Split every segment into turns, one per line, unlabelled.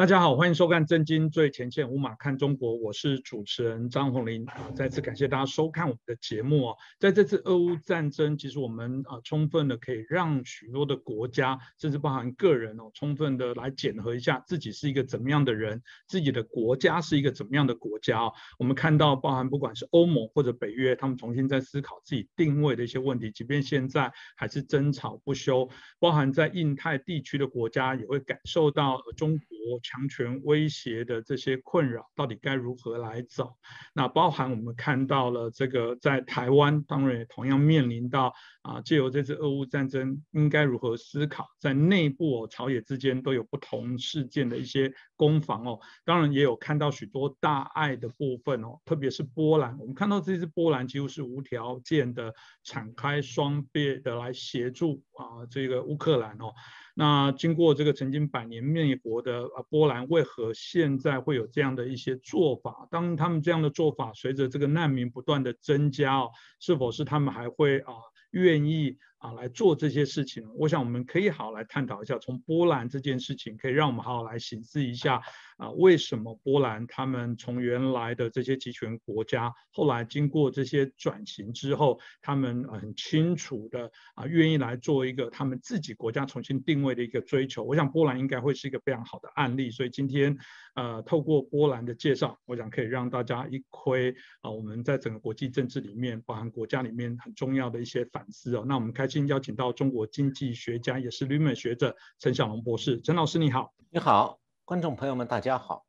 大家好，欢迎收看《震惊最前线》，无马看中国，我是主持人张宏林。再次感谢大家收看我们的节目哦。在这次俄乌战争，其实我们啊，充分的可以让许多的国家，甚至包含个人哦，充分的来检核一下自己是一个怎么样的人，自己的国家是一个怎么样的国家哦。我们看到，包含不管是欧盟或者北约，他们重新在思考自己定位的一些问题，即便现在还是争吵不休。包含在印太地区的国家，也会感受到中国。强权威胁的这些困扰，到底该如何来走？那包含我们看到了这个在台湾，当然也同样面临到啊，借由这次俄乌战争，应该如何思考，在内部哦，朝野之间都有不同事件的一些攻防哦。当然也有看到许多大爱的部分哦，特别是波兰，我们看到这次波兰几乎是无条件的敞开双臂的来协助啊，这个乌克兰哦。那经过这个曾经百年灭国的啊波兰，为何现在会有这样的一些做法？当他们这样的做法随着这个难民不断的增加哦，是否是他们还会啊愿意？啊，来做这些事情，我想我们可以好好来探讨一下，从波兰这件事情，可以让我们好好来审视一下啊，为什么波兰他们从原来的这些集权国家，后来经过这些转型之后，他们很清楚的啊，愿意来做一个他们自己国家重新定位的一个追求。我想波兰应该会是一个非常好的案例，所以今天呃，透过波兰的介绍，我想可以让大家一窥啊，我们在整个国际政治里面，包含国家里面很重要的一些反思哦。那我们开。今邀请到中国经济学家，也是旅美学者陈小龙博士。陈老师你好，
你好，观众朋友们大家好。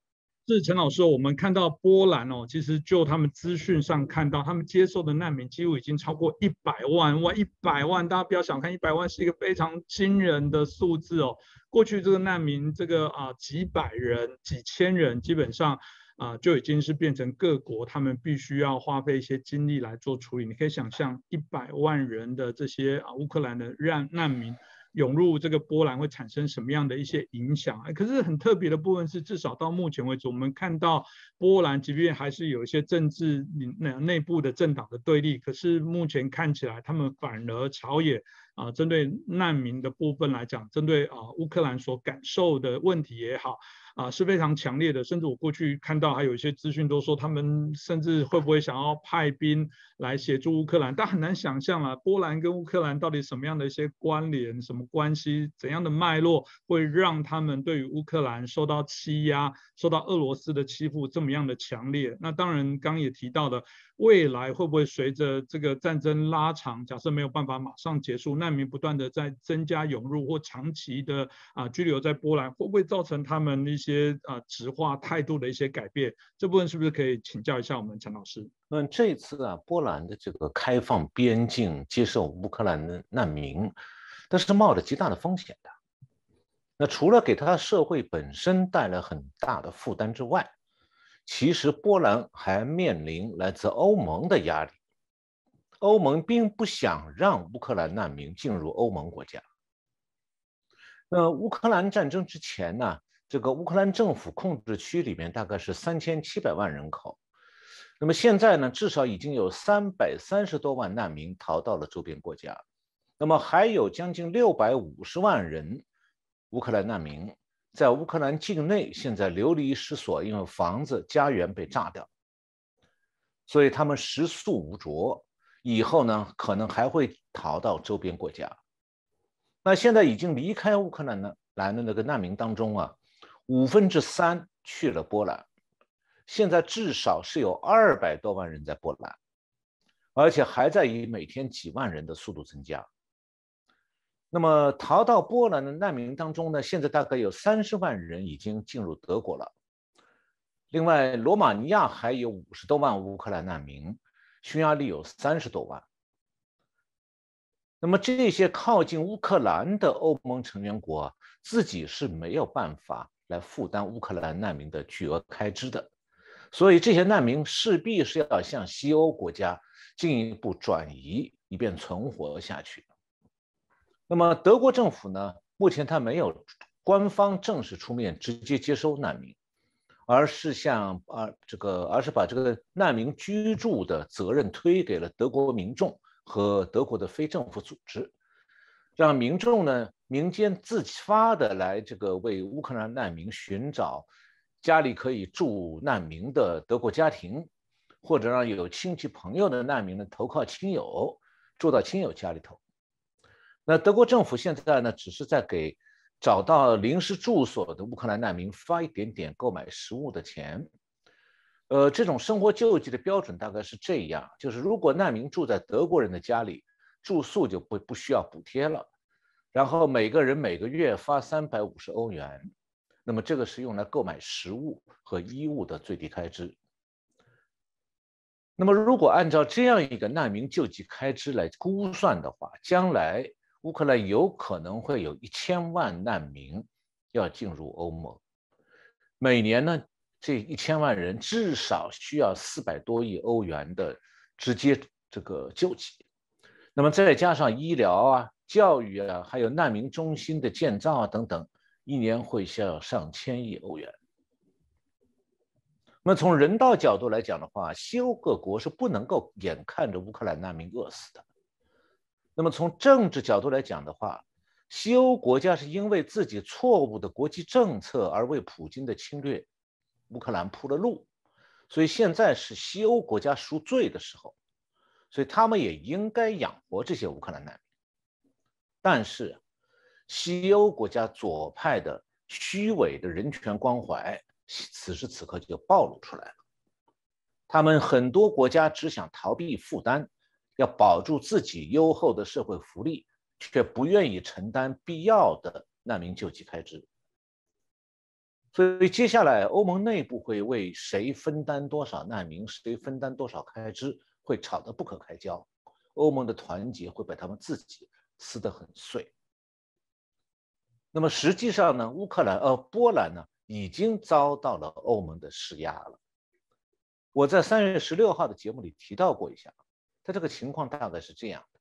是陈老师，我们看到波兰哦，其实就他们资讯上看到，他们接受的难民几乎已经超过一百万哇，一百万，大家不要小看一百万，是一个非常惊人的数字哦。过去这个难民这个啊几百人、几千人，基本上。啊，就已经是变成各国他们必须要花费一些精力来做处理。你可以想象，一百万人的这些啊乌克兰的让难民涌入这个波兰会产生什么样的一些影响？可是很特别的部分是，至少到目前为止，我们看到波兰即便还是有一些政治内内部的政党的对立，可是目前看起来他们反而朝野啊，针对难民的部分来讲，针对啊乌克兰所感受的问题也好。啊，是非常强烈的，甚至我过去看到还有一些资讯都说，他们甚至会不会想要派兵来协助乌克兰？但很难想象啊，波兰跟乌克兰到底什么样的一些关联、什么关系、怎样的脉络，会让他们对于乌克兰受到欺压、受到俄罗斯的欺负这么样的强烈？那当然，刚也提到的。未来会不会随着这个战争拉长，假设没有办法马上结束，难民不断的在增加涌入或长期的啊居留在波兰，会不会造成他们一些啊直化态度的一些改变？这部分是不是可以请教一下我们陈老师？
嗯，这次啊，波兰的这个开放边境接受乌克兰的难民，但是冒着极大的风险的。那除了给他的社会本身带来很大的负担之外，其实波兰还面临来自欧盟的压力，欧盟并不想让乌克兰难民进入欧盟国家。那乌克兰战争之前呢，这个乌克兰政府控制区里面大概是三千七百万人口，那么现在呢，至少已经有三百三十多万难民逃到了周边国家，那么还有将近六百五十万人乌克兰难民。在乌克兰境内，现在流离失所，因为房子、家园被炸掉，所以他们食宿无着。以后呢，可能还会逃到周边国家。那现在已经离开乌克兰的来的那个难民当中啊，五分之三去了波兰。现在至少是有二百多万人在波兰，而且还在以每天几万人的速度增加。那么逃到波兰的难民当中呢，现在大概有三十万人已经进入德国了。另外，罗马尼亚还有五十多万乌克兰难民，匈牙利有三十多万。那么这些靠近乌克兰的欧盟成员国自己是没有办法来负担乌克兰难民的巨额开支的，所以这些难民势必是要向西欧国家进一步转移，以便存活下去。那么德国政府呢？目前他没有官方正式出面直接接收难民，而是向啊这个，而是把这个难民居住的责任推给了德国民众和德国的非政府组织，让民众呢民间自发的来这个为乌克兰难民寻找家里可以住难民的德国家庭，或者让有亲戚朋友的难民呢投靠亲友，住到亲友家里头。那德国政府现在呢，只是在给找到临时住所的乌克兰难民发一点点购买食物的钱。呃，这种生活救济的标准大概是这样：就是如果难民住在德国人的家里，住宿就不不需要补贴了。然后每个人每个月发三百五十欧元，那么这个是用来购买食物和衣物的最低开支。那么如果按照这样一个难民救济开支来估算的话，将来乌克兰有可能会有一千万难民要进入欧盟，每年呢这一千万人至少需要四百多亿欧元的直接这个救济，那么再加上医疗啊。教育啊，还有难民中心的建造啊等等，一年会需要上千亿欧元。那么从人道角度来讲的话，西欧各国是不能够眼看着乌克兰难民饿死的。那么从政治角度来讲的话，西欧国家是因为自己错误的国际政策而为普京的侵略乌克兰铺了路，所以现在是西欧国家赎罪的时候，所以他们也应该养活这些乌克兰难民。但是，西欧国家左派的虚伪的人权关怀，此时此刻就暴露出来了。他们很多国家只想逃避负担，要保住自己优厚的社会福利，却不愿意承担必要的难民救济开支。所以，接下来欧盟内部会为谁分担多少难民，谁分担多少开支，会吵得不可开交。欧盟的团结会被他们自己。撕得很碎。那么实际上呢，乌克兰呃波兰呢已经遭到了欧盟的施压了。我在三月十六号的节目里提到过一下，他这个情况大概是这样的：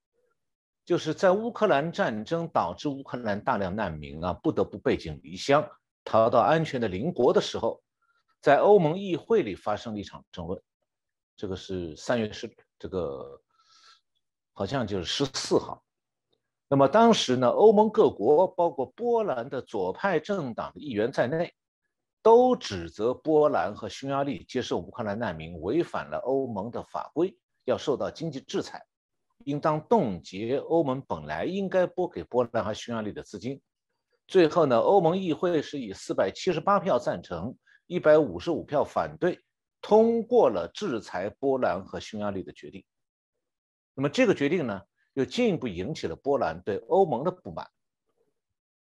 就是在乌克兰战争导致乌克兰大量难民啊不得不背井离乡逃到安全的邻国的时候，在欧盟议会里发生了一场争论。这个是三月十这个好像就是十四号。那么当时呢，欧盟各国，包括波兰的左派政党的议员在内，都指责波兰和匈牙利接受乌克兰难民违反了欧盟的法规，要受到经济制裁，应当冻结欧盟本来应该拨给波兰和匈牙利的资金。最后呢，欧盟议会是以四百七十八票赞成，一百五十五票反对，通过了制裁波兰和匈牙利的决定。那么这个决定呢？又进一步引起了波兰对欧盟的不满。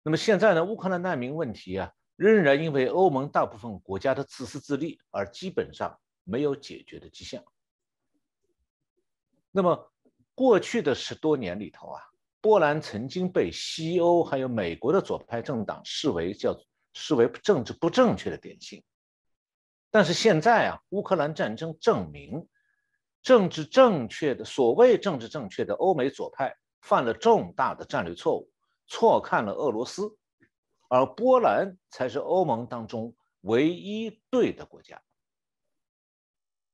那么现在呢，乌克兰难民问题啊，仍然因为欧盟大部分国家的自私自利而基本上没有解决的迹象。那么过去的十多年里头啊，波兰曾经被西欧还有美国的左派政党视为叫视为政治不正确的典型。但是现在啊，乌克兰战争证明。政治正确的所谓政治正确的欧美左派犯了重大的战略错误，错看了俄罗斯，而波兰才是欧盟当中唯一对的国家。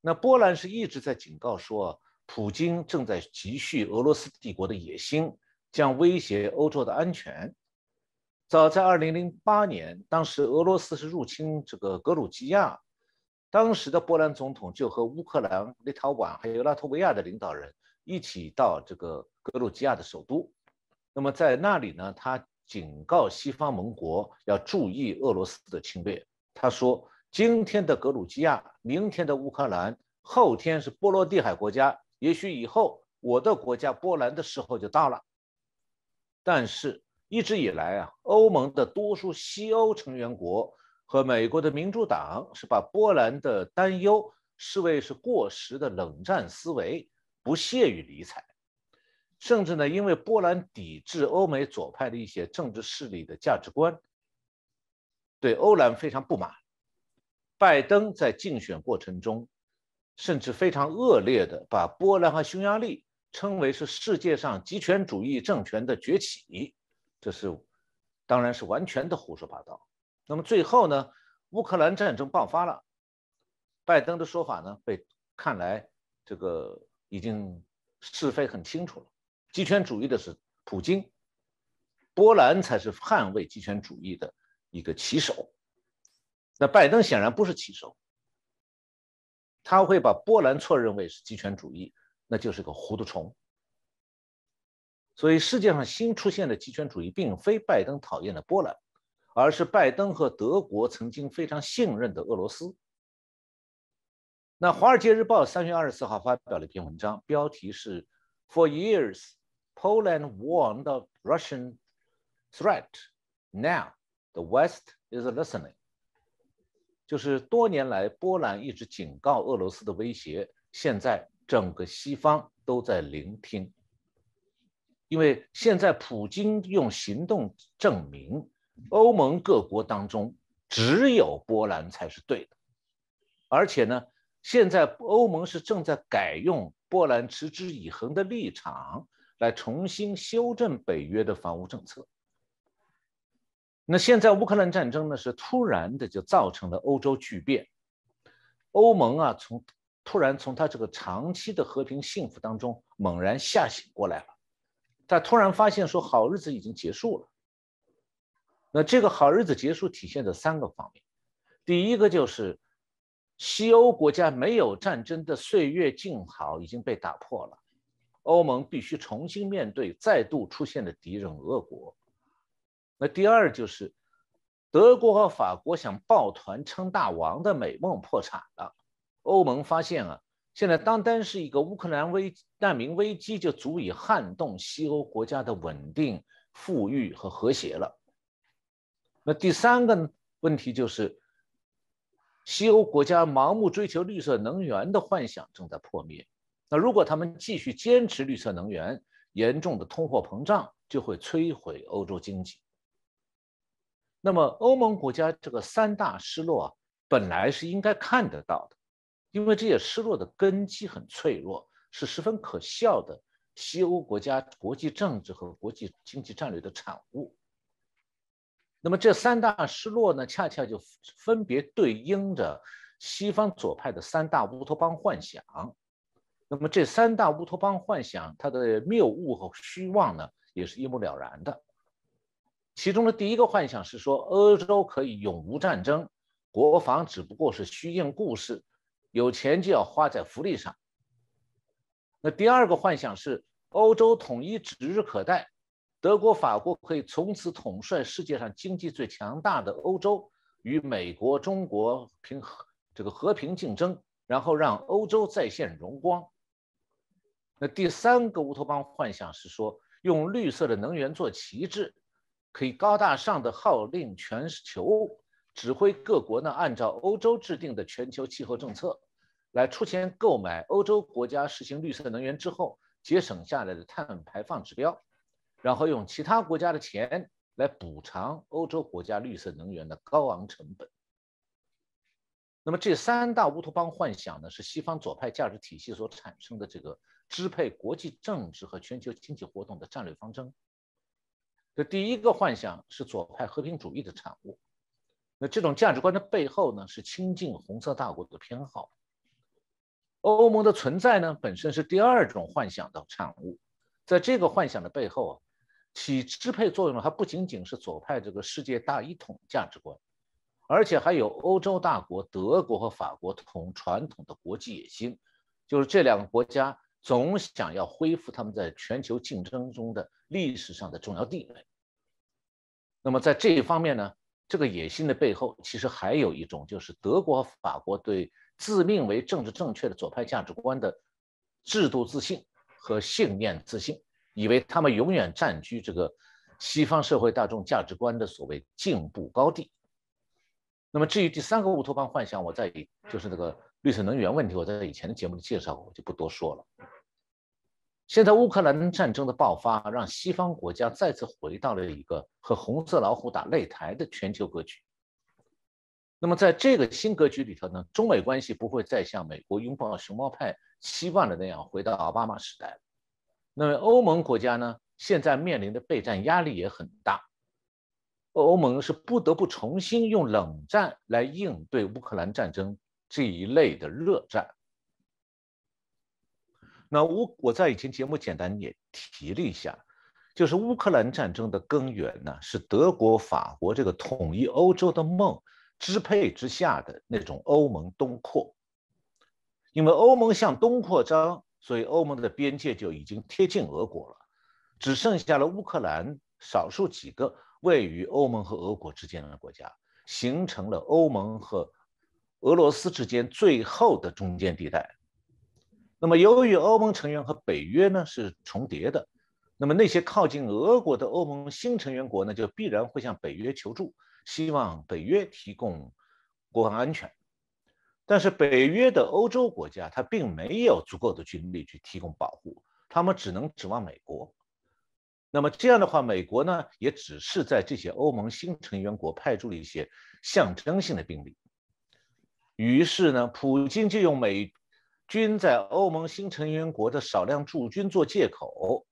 那波兰是一直在警告说，普京正在积蓄俄罗斯帝国的野心，将威胁欧洲的安全。早在2008年，当时俄罗斯是入侵这个格鲁吉亚。当时的波兰总统就和乌克兰、立陶宛还有拉脱维亚的领导人一起到这个格鲁吉亚的首都。那么在那里呢，他警告西方盟国要注意俄罗斯的侵略。他说：“今天的格鲁吉亚，明天的乌克兰，后天是波罗的海国家，也许以后我的国家波兰的时候就到了。”但是，一直以来啊，欧盟的多数西欧成员国。和美国的民主党是把波兰的担忧视为是过时的冷战思维，不屑于理睬，甚至呢，因为波兰抵制欧美左派的一些政治势力的价值观，对欧兰非常不满。拜登在竞选过程中，甚至非常恶劣的把波兰和匈牙利称为是世界上极权主义政权的崛起，这是当然是完全的胡说八道。那么最后呢，乌克兰战争爆发了，拜登的说法呢被看来这个已经是非很清楚了，极权主义的是普京，波兰才是捍卫极权主义的一个旗手。那拜登显然不是旗手，他会把波兰错认为是极权主义，那就是个糊涂虫。所以世界上新出现的极权主义，并非拜登讨厌的波兰，而是拜登和德国曾经非常信任的俄罗斯。那《华尔街日报》三月二十四号发表了一篇文章，标题是 “For years, Poland warned of Russian threat. Now, the West is listening.” 就是多年来，波兰一直警告俄罗斯的威胁，现在整个西方都在聆听。因为现在普京用行动证明，欧盟各国当中只有波兰才是对的，而且呢，现在欧盟是正在改用波兰持之以恒的立场来重新修正北约的防务政策。那现在乌克兰战争呢，是突然的就造成了欧洲巨变，欧盟啊，从突然从他这个长期的和平幸福当中猛然吓醒过来了。他突然发现说，好日子已经结束了。那这个好日子结束体现在三个方面，第一个就是西欧国家没有战争的岁月静好已经被打破了，欧盟必须重新面对再度出现的敌人俄国。那第二就是德国和法国想抱团称大王的美梦破产了，欧盟发现啊。现在单单是一个乌克兰危难民危机，就足以撼动西欧国家的稳定、富裕和和谐了。那第三个问题就是，西欧国家盲目追求绿色能源的幻想正在破灭。那如果他们继续坚持绿色能源，严重的通货膨胀就会摧毁欧洲经济。那么欧盟国家这个三大失落啊，本来是应该看得到的。因为这些失落的根基很脆弱，是十分可笑的西欧国家国际政治和国际经济战略的产物。那么这三大失落呢，恰恰就分别对应着西方左派的三大乌托邦幻想。那么这三大乌托邦幻想，它的谬误和虚妄呢，也是一目了然的。其中的第一个幻想是说，欧洲可以永无战争，国防只不过是虚应故事。有钱就要花在福利上。那第二个幻想是欧洲统一指日可待，德国、法国可以从此统帅世界上经济最强大的欧洲，与美国、中国平和这个和平竞争，然后让欧洲再现荣光。那第三个乌托邦幻想是说，用绿色的能源做旗帜，可以高大上的号令全球。指挥各国呢，按照欧洲制定的全球气候政策，来出钱购买欧洲国家实行绿色能源之后节省下来的碳排放指标，然后用其他国家的钱来补偿欧洲国家绿色能源的高昂成本。那么这三大乌托邦幻想呢，是西方左派价值体系所产生的这个支配国际政治和全球经济活动的战略方针。这第一个幻想是左派和平主义的产物。那这种价值观的背后呢，是亲近红色大国的偏好。欧盟的存在呢，本身是第二种幻想的产物。在这个幻想的背后啊，起支配作用的还不仅仅是左派这个世界大一统价值观，而且还有欧洲大国德国和法国同传统的国际野心，就是这两个国家总想要恢复他们在全球竞争中的历史上的重要地位。那么在这一方面呢？这个野心的背后，其实还有一种，就是德国和、法国对自命为政治正确的左派价值观的制度自信和信念自信，以为他们永远占据这个西方社会大众价值观的所谓进步高地。那么，至于第三个乌托邦幻想，我在就是那个绿色能源问题，我在以前的节目里介绍过，我就不多说了。现在乌克兰战争的爆发，让西方国家再次回到了一个和红色老虎打擂台的全球格局。那么，在这个新格局里头呢，中美关系不会再像美国拥抱熊猫派期望的那样回到奥巴马时代。那么，欧盟国家呢，现在面临的备战压力也很大。欧盟是不得不重新用冷战来应对乌克兰战争这一类的热战。那我我在以前节目简单也提了一下，就是乌克兰战争的根源呢，是德国、法国这个统一欧洲的梦支配之下的那种欧盟东扩。因为欧盟向东扩张，所以欧盟的边界就已经贴近俄国了，只剩下了乌克兰少数几个位于欧盟和俄国之间的国家，形成了欧盟和俄罗斯之间最后的中间地带。那么，由于欧盟成员和北约呢是重叠的。那么那些靠近俄国的欧盟新成员国呢，就必然会向北约求助，希望北约提供国防安全。但是北约的欧洲国家，它并没有足够的军力去提供保护，他们只能指望美国。那么这样的话，美国呢，也只是在这些欧盟新成员国派驻了一些象征性的兵力。于是呢，普京就用美均在欧盟新成员国的少量驻军做借口。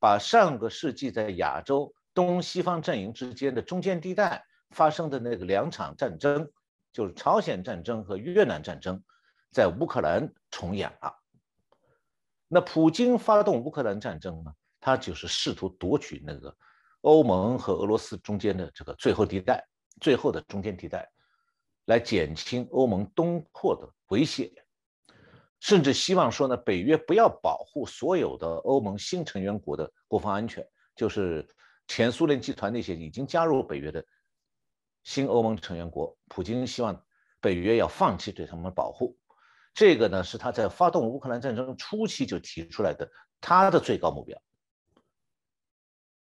把上个世纪在亚洲东西方阵营之间的中间地带发生的那个两场战争，就是朝鲜战争和越南战争，在乌克兰重演了。那普京发动乌克兰战争呢？他就是试图夺取那个欧盟和俄罗斯中间的这个最后地带，最后的中间地带，来减轻欧盟东扩的威胁。甚至希望说呢，北约不要保护所有的欧盟新成员国的国防安全，就是前苏联集团那些已经加入北约的新欧盟成员国，普京希望北约要放弃对他们的保护。这个呢，是他在发动乌克兰战争初期就提出来的他的最高目标。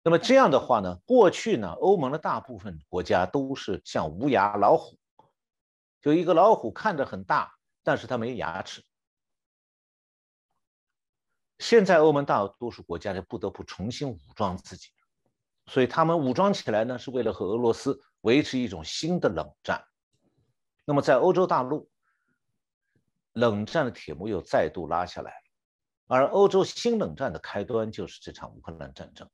那么这样的话呢，过去呢，欧盟的大部分国家都是像无牙老虎，就一个老虎看着很大，但是它没牙齿。现在欧盟大多数国家就不得不重新武装自己，所以他们武装起来呢，是为了和俄罗斯维持一种新的冷战。那么在欧洲大陆，冷战的铁幕又再度拉下来了，而欧洲新冷战的开端就是这场乌克兰战争。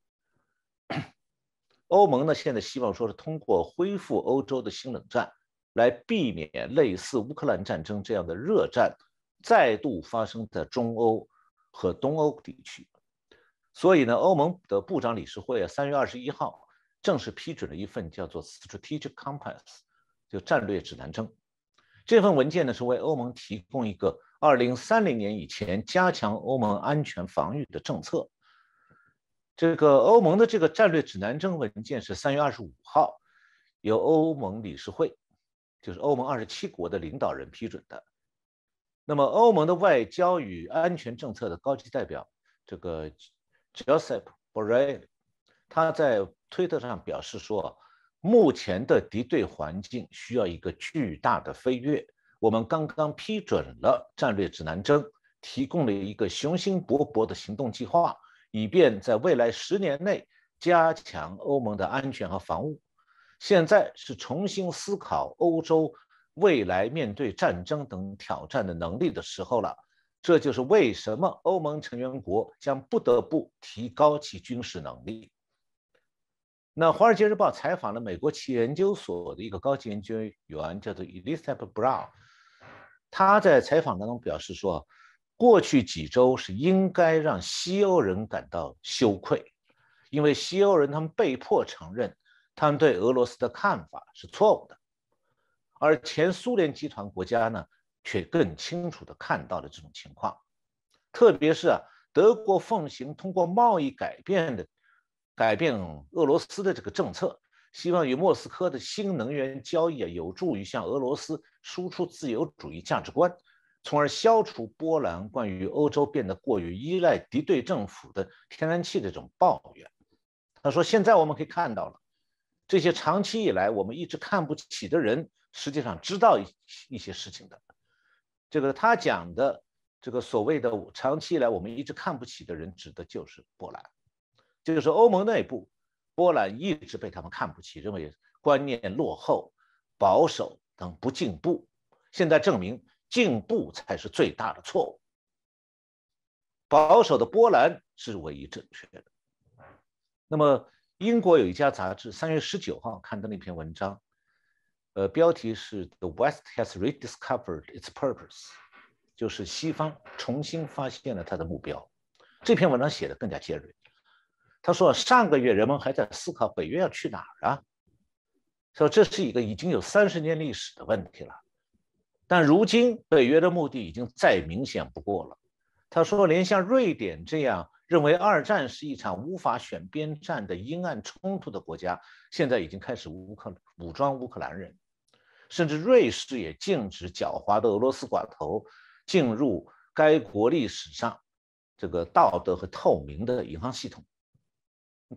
欧盟呢，现在希望说是通过恢复欧洲的新冷战，来避免类似乌克兰战争这样的热战再度发生在中欧。和东欧地区，所以呢，欧盟的部长理事会啊，三月二十一号正式批准了一份叫做 Strategic Compass，就战略指南针。这份文件呢，是为欧盟提供一个二零三零年以前加强欧盟安全防御的政策。这个欧盟的这个战略指南针文件是三月二十五号由欧盟理事会，就是欧盟二十七国的领导人批准的。那么，欧盟的外交与安全政策的高级代表这个 Joseph Borrell，他在推特上表示说，目前的敌对环境需要一个巨大的飞跃。我们刚刚批准了战略指南针，提供了一个雄心勃勃的行动计划，以便在未来十年内加强欧盟的安全和防务。现在是重新思考欧洲。未来面对战争等挑战的能力的时候了，这就是为什么欧盟成员国将不得不提高其军事能力。那《华尔街日报》采访了美国企业研究所的一个高级研究员，叫做 Elizabeth Brown，他在采访当中表示说，过去几周是应该让西欧人感到羞愧，因为西欧人他们被迫承认，他们对俄罗斯的看法是错误的。而前苏联集团国家呢，却更清楚地看到了这种情况，特别是啊，德国奉行通过贸易改变的改变俄罗斯的这个政策，希望与莫斯科的新能源交易啊，有助于向俄罗斯输出自由主义价值观，从而消除波兰关于欧洲变得过于依赖敌对政府的天然气的这种抱怨。他说：“现在我们可以看到了，这些长期以来我们一直看不起的人。”实际上知道一一些事情的，这个他讲的这个所谓的长期以来我们一直看不起的人，指的就是波兰，就是欧盟内部，波兰一直被他们看不起，认为观念落后、保守等不进步。现在证明进步才是最大的错误，保守的波兰是唯一正确的。那么英国有一家杂志三月十九号刊登了一篇文章。呃，标题是 "The West has rediscovered its purpose"，就是西方重新发现了它的目标。这篇文章写的更加尖锐。他说上个月人们还在思考北约要去哪儿啊，说这是一个已经有三十年历史的问题了。但如今北约的目的已经再明显不过了。他说，连像瑞典这样认为二战是一场无法选边站的阴暗冲突的国家，现在已经开始乌克武装乌克兰人。甚至瑞士也禁止狡猾的俄罗斯寡头进入该国历史上这个道德和透明的银行系统。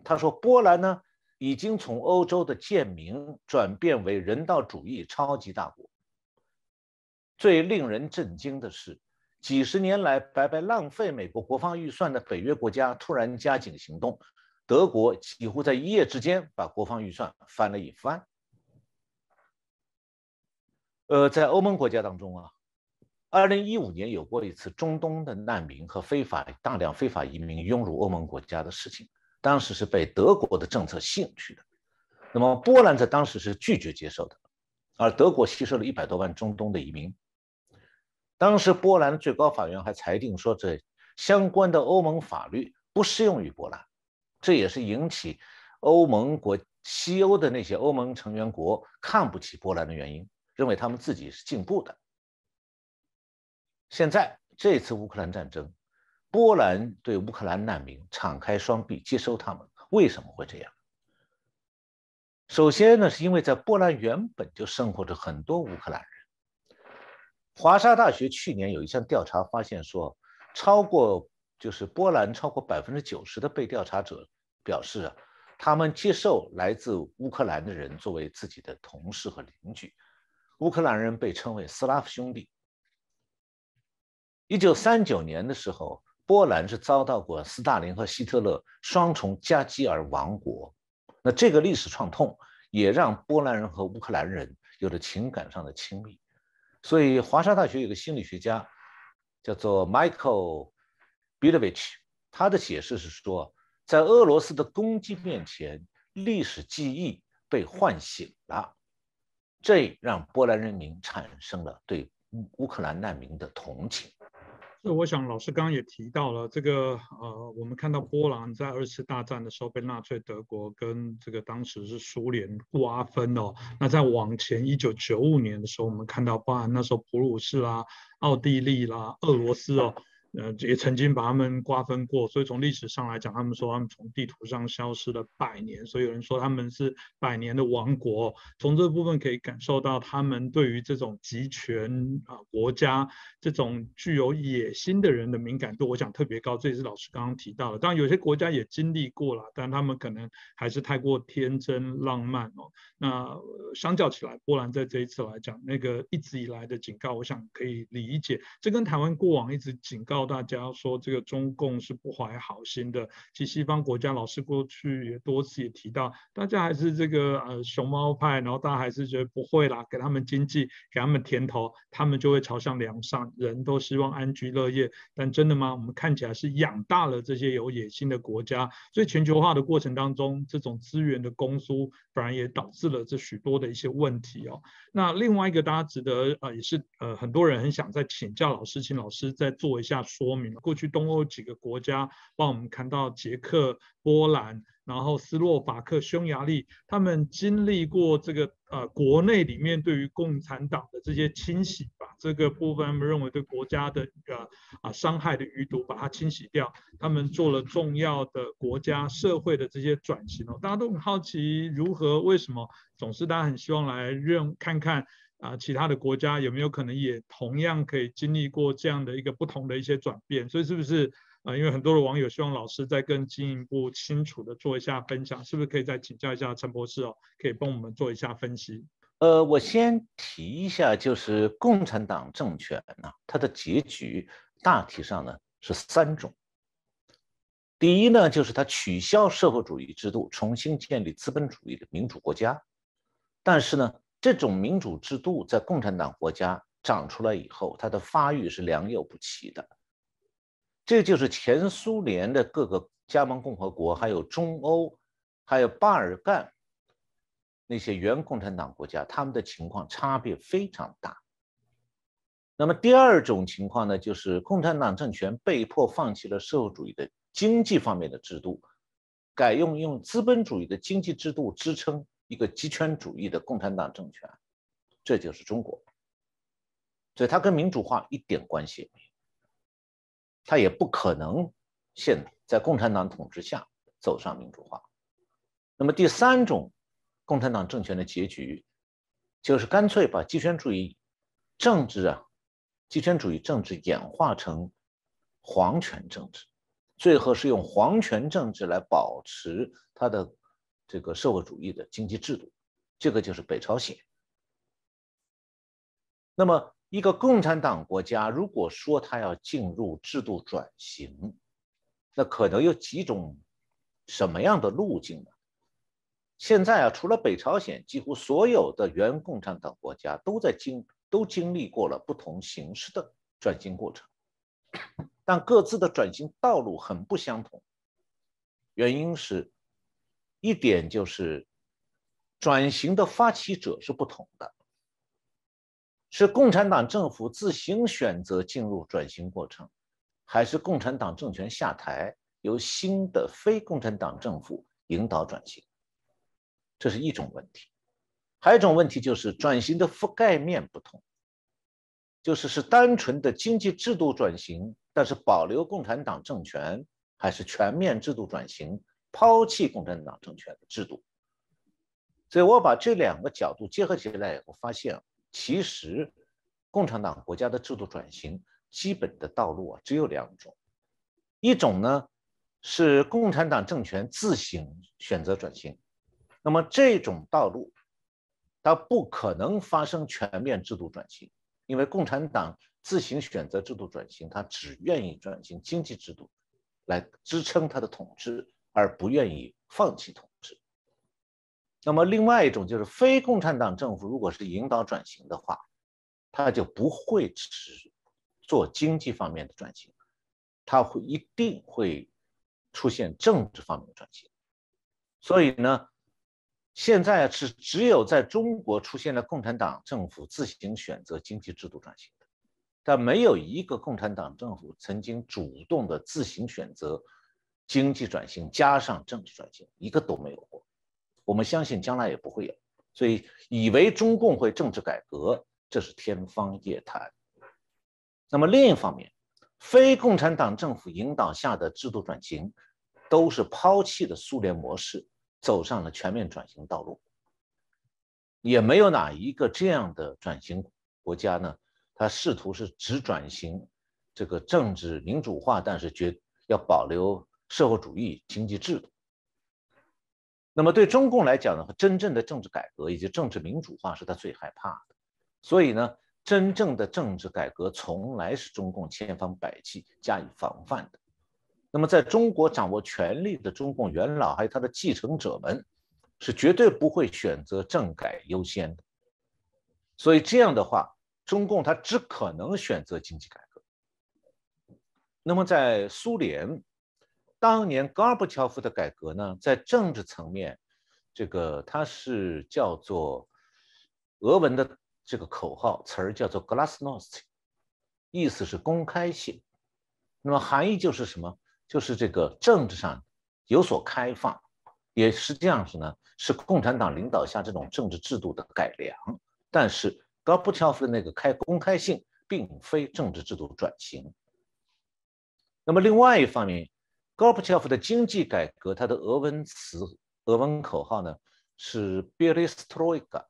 他说，波兰呢已经从欧洲的贱民转变为人道主义超级大国。最令人震惊的是，几十年来白白浪费美国国防预算的北约国家突然加紧行动，德国几乎在一夜之间把国防预算翻了一番。呃，在欧盟国家当中啊，二零一五年有过一次中东的难民和非法大量非法移民涌入欧盟国家的事情，当时是被德国的政策吸引去的。那么波兰在当时是拒绝接受的，而德国吸收了一百多万中东的移民。当时波兰最高法院还裁定说，这相关的欧盟法律不适用于波兰，这也是引起欧盟国西欧的那些欧盟成员国看不起波兰的原因。认为他们自己是进步的。现在这次乌克兰战争，波兰对乌克兰难民敞开双臂接收他们，为什么会这样？首先呢，是因为在波兰原本就生活着很多乌克兰人。华沙大学去年有一项调查发现说，超过就是波兰超过百分之九十的被调查者表示啊，他们接受来自乌克兰的人作为自己的同事和邻居。乌克兰人被称为斯拉夫兄弟。一九三九年的时候，波兰是遭到过斯大林和希特勒双重夹击而亡国。那这个历史创痛也让波兰人和乌克兰人有了情感上的亲密。所以，华沙大学有个心理学家叫做 Michael Bilovich，他的解释是说，在俄罗斯的攻击面前，历史记忆被唤醒了。这让波兰人民产生了对乌乌克兰难民的同情。
那我想老师刚刚也提到了这个，呃，我们看到波兰在二次大战的时候被纳粹德国跟这个当时是苏联瓜分哦。那在往前一九九五年的时候，我们看到包含那时候普鲁士啦、奥地利啦、俄罗斯哦。呃，也曾经把他们瓜分过，所以从历史上来讲，他们说他们从地图上消失了百年，所以有人说他们是百年的王国。从这部分可以感受到他们对于这种集权啊国家、这种具有野心的人的敏感度，我想特别高。这也是老师刚刚提到的。当然，有些国家也经历过了，但他们可能还是太过天真浪漫哦。那相较起来，波兰在这一次来讲，那个一直以来的警告，我想可以理解。这跟台湾过往一直警告。大家说这个中共是不怀好心的，其实西方国家老师过去也多次也提到，大家还是这个呃熊猫派，然后大家还是觉得不会啦，给他们经济，给他们甜头，他们就会朝向良善，人都希望安居乐业。但真的吗？我们看起来是养大了这些有野心的国家，所以全球化的过程当中，这种资源的供输反而也导致了这许多的一些问题哦。那另外一个大家值得呃也是呃很多人很想再请教老师，请老师再做一下。说明过去东欧几个国家，帮我们看到捷克、波兰，然后斯洛伐克、匈牙利，他们经历过这个呃国内里面对于共产党的这些清洗吧，这个部分他们认为对国家的呃啊伤害的余毒把它清洗掉，他们做了重要的国家社会的这些转型哦，大家都很好奇如何为什么总是大家很希望来认看看。啊，其他的国家有没有可能也同样可以经历过这样的一个不同的一些转变？所以是不是啊？因为很多的网友希望老师再更进一步清楚的做一下分享，是不是可以再请教一下陈博士哦？可以帮我们做一下分析。
呃，我先提一下，就是共产党政权呢，它的结局大体上呢是三种。第一呢，就是它取消社会主义制度，重新建立资本主义的民主国家，但是呢。这种民主制度在共产党国家长出来以后，它的发育是良莠不齐的。这就是前苏联的各个加盟共和国，还有中欧，还有巴尔干那些原共产党国家，他们的情况差别非常大。那么第二种情况呢，就是共产党政权被迫放弃了社会主义的经济方面的制度，改用用资本主义的经济制度支撑一个极权主义的共产党政权，这就是中国。所以它跟民主化一点关系也没有，它也不可能现在共产党统治下走上民主化。那么第三种共产党政权的结局，就是干脆把极权主义政治啊，极权主义政治演化成皇权政治。最后是用皇权政治来保持它的这个社会主义的经济制度，这个就是北朝鲜。那么，一个共产党国家如果说它要进入制度转型，那可能有几种什么样的路径呢？现在啊，除了北朝鲜，几乎所有的原共产党国家都在经都经历过了不同形式的转型过程。但各自的转型道路很不相同，原因是，一点就是转型的发起者是不同的，是共产党政府自行选择进入转型过程，还是共产党政权下台，由新的非共产党政府引导转型，这是一种问题。还有一种问题就是转型的覆盖面不同。就是是单纯的经济制度转型，但是保留共产党政权，还是全面制度转型，抛弃共产党政权的制度。所以我把这两个角度结合起来以后，发现其实共产党国家的制度转型基本的道路啊只有两种，一种呢是共产党政权自行选择转型，那么这种道路它不可能发生全面制度转型。因为共产党自行选择制度转型，它只愿意转型经济制度来支撑它的统治，而不愿意放弃统治。那么，另外一种就是非共产党政府，如果是引导转型的话，他就不会只做经济方面的转型，他会一定会出现政治方面的转型。所以呢？现在是只有在中国出现了共产党政府自行选择经济制度转型的，但没有一个共产党政府曾经主动的自行选择经济转型加上政治转型，一个都没有过。我们相信将来也不会有，所以以为中共会政治改革，这是天方夜谭。那么另一方面，非共产党政府引导下的制度转型，都是抛弃的苏联模式。走上了全面转型道路，也没有哪一个这样的转型国家呢？他试图是只转型这个政治民主化，但是绝要保留社会主义经济制度。那么对中共来讲呢，真正的政治改革以及政治民主化是他最害怕的。所以呢，真正的政治改革从来是中共千方百计加以防范的。那么，在中国掌握权力的中共元老还有他的继承者们，是绝对不会选择政改优先的。所以这样的话，中共他只可能选择经济改革。那么，在苏联，当年戈尔巴乔夫的改革呢，在政治层面，这个它是叫做俄文的这个口号词儿叫做 “glasnost”，意思是公开性。那么含义就是什么？就是这个政治上有所开放，也实际上是呢，是共产党领导下这种政治制度的改良。但是戈尔布乔夫的那个开公开性，并非政治制度转型。那么另外一方面，高布乔夫的经济改革，它的俄文词、俄文口号呢是 b e r e s t r o i k a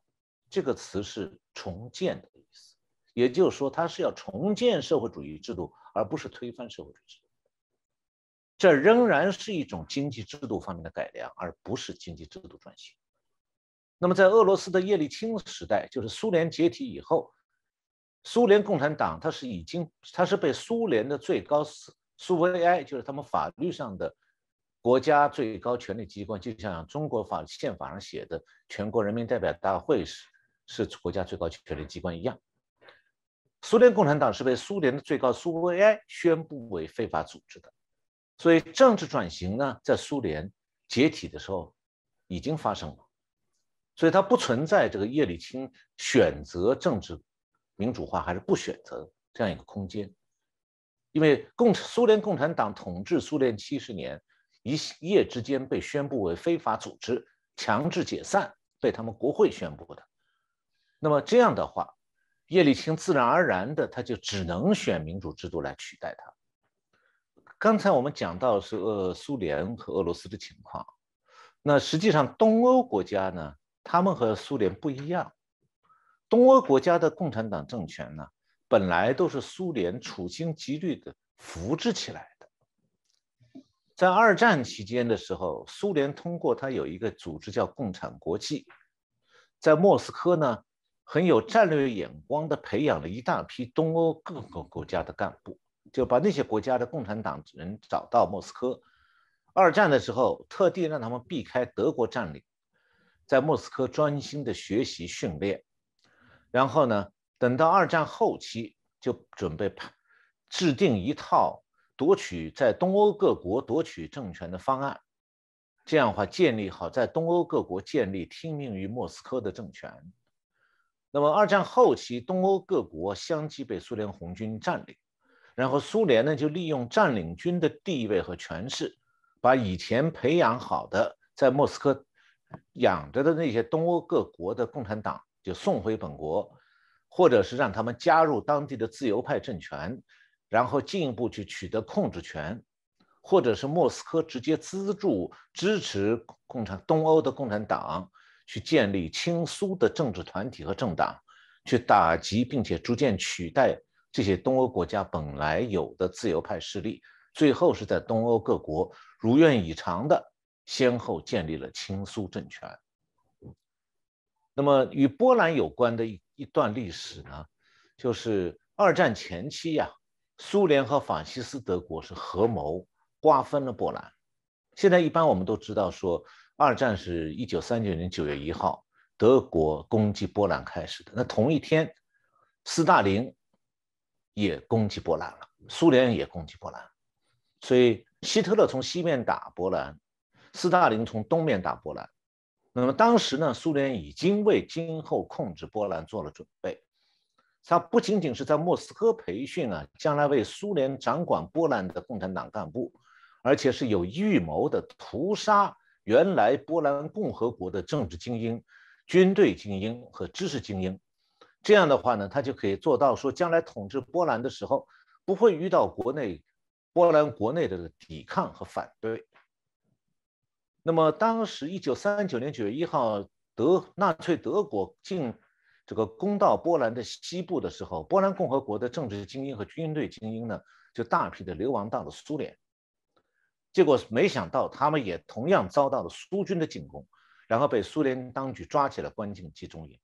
这个词是重建的意思，也就是说，它是要重建社会主义制度，而不是推翻社会主义制度。这仍然是一种经济制度方面的改良，而不是经济制度转型。那么，在俄罗斯的叶利钦时代，就是苏联解体以后，苏联共产党它是已经，它是被苏联的最高苏维埃，就是他们法律上的国家最高权力机关，就像中国法宪法上写的全国人民代表大会是是国家最高权力机关一样。苏联共产党是被苏联的最高苏维埃宣布为非法组织的。所以政治转型呢，在苏联解体的时候已经发生了，所以它不存在这个叶利钦选择政治民主化还是不选择这样一个空间，因为共苏联共产党统治苏联七十年，一夜之间被宣布为非法组织，强制解散，被他们国会宣布的。那么这样的话，叶利钦自然而然的他就只能选民主制度来取代他。刚才我们讲到是呃苏联和俄罗斯的情况，那实际上东欧国家呢，他们和苏联不一样。东欧国家的共产党政权呢，本来都是苏联处心积虑的扶植起来的。在二战期间的时候，苏联通过它有一个组织叫共产国际，在莫斯科呢。很有战略眼光的培养了一大批东欧各个国家的干部，就把那些国家的共产党人找到莫斯科。二战的时候，特地让他们避开德国占领，在莫斯科专心的学习训练。然后呢，等到二战后期，就准备制定一套夺取在东欧各国夺取政权的方案。这样的话，建立好在东欧各国建立听命于莫斯科的政权。那么二战后期，东欧各国相继被苏联红军占领，然后苏联呢就利用占领军的地位和权势，把以前培养好的在莫斯科养着的那些东欧各国的共产党就送回本国，或者是让他们加入当地的自由派政权，然后进一步去取得控制权，或者是莫斯科直接资助支持共产东欧的共产党。去建立亲苏的政治团体和政党，去打击并且逐渐取代这些东欧国家本来有的自由派势力，最后是在东欧各国如愿以偿的先后建立了亲苏政权。那么与波兰有关的一一段历史呢，就是二战前期呀，苏联和法西斯德国是合谋瓜分了波兰。现在一般我们都知道说。二战是一九三九年九月一号，德国攻击波兰开始的。那同一天，斯大林也攻击波兰了，苏联也攻击波兰，所以希特勒从西面打波兰，斯大林从东面打波兰。那么当时呢，苏联已经为今后控制波兰做了准备，他不仅仅是在莫斯科培训啊，将来为苏联掌管波兰的共产党干部，而且是有预谋的屠杀。原来波兰共和国的政治精英、军队精英和知识精英，这样的话呢，他就可以做到说，将来统治波兰的时候，不会遇到国内波兰国内的抵抗和反对。那么，当时一九三九年九月一号，德纳粹德国进这个攻到波兰的西部的时候，波兰共和国的政治精英和军队精英呢，就大批的流亡到了苏联。结果没想到，他们也同样遭到了苏军的进攻，然后被苏联当局抓起来关进集中营。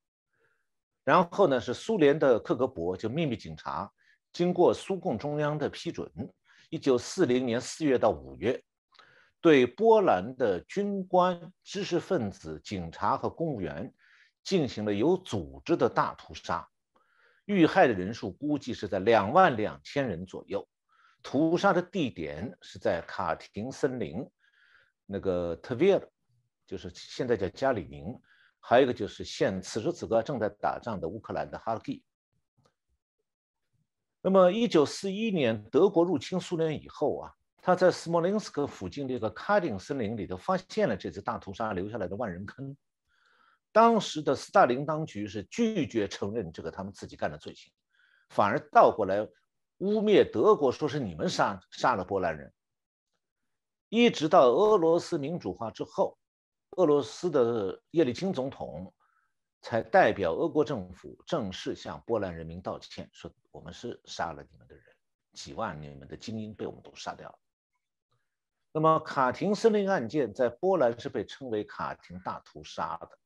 然后呢，是苏联的克格勃就秘密警察，经过苏共中央的批准，一九四零年四月到五月，对波兰的军官、知识分子、警察和公务员进行了有组织的大屠杀，遇害的人数估计是在两万两千人左右。屠杀的地点是在卡廷森林，那个特维尔，就是现在叫加里宁，还有一个就是现此时此刻正在打仗的乌克兰的哈尔基。那么，一九四一年德国入侵苏联以后啊，他在斯莫林斯克附近的一个卡丁森林里头发现了这次大屠杀留下来的万人坑。当时的斯大林当局是拒绝承认这个他们自己干的罪行，反而倒过来。污蔑德国，说是你们杀杀了波兰人。一直到俄罗斯民主化之后，俄罗斯的叶利钦总统才代表俄国政府正式向波兰人民道歉，说我们是杀了你们的人，几万你们的精英被我们都杀掉了。那么卡廷森林案件在波兰是被称为卡廷大屠杀的，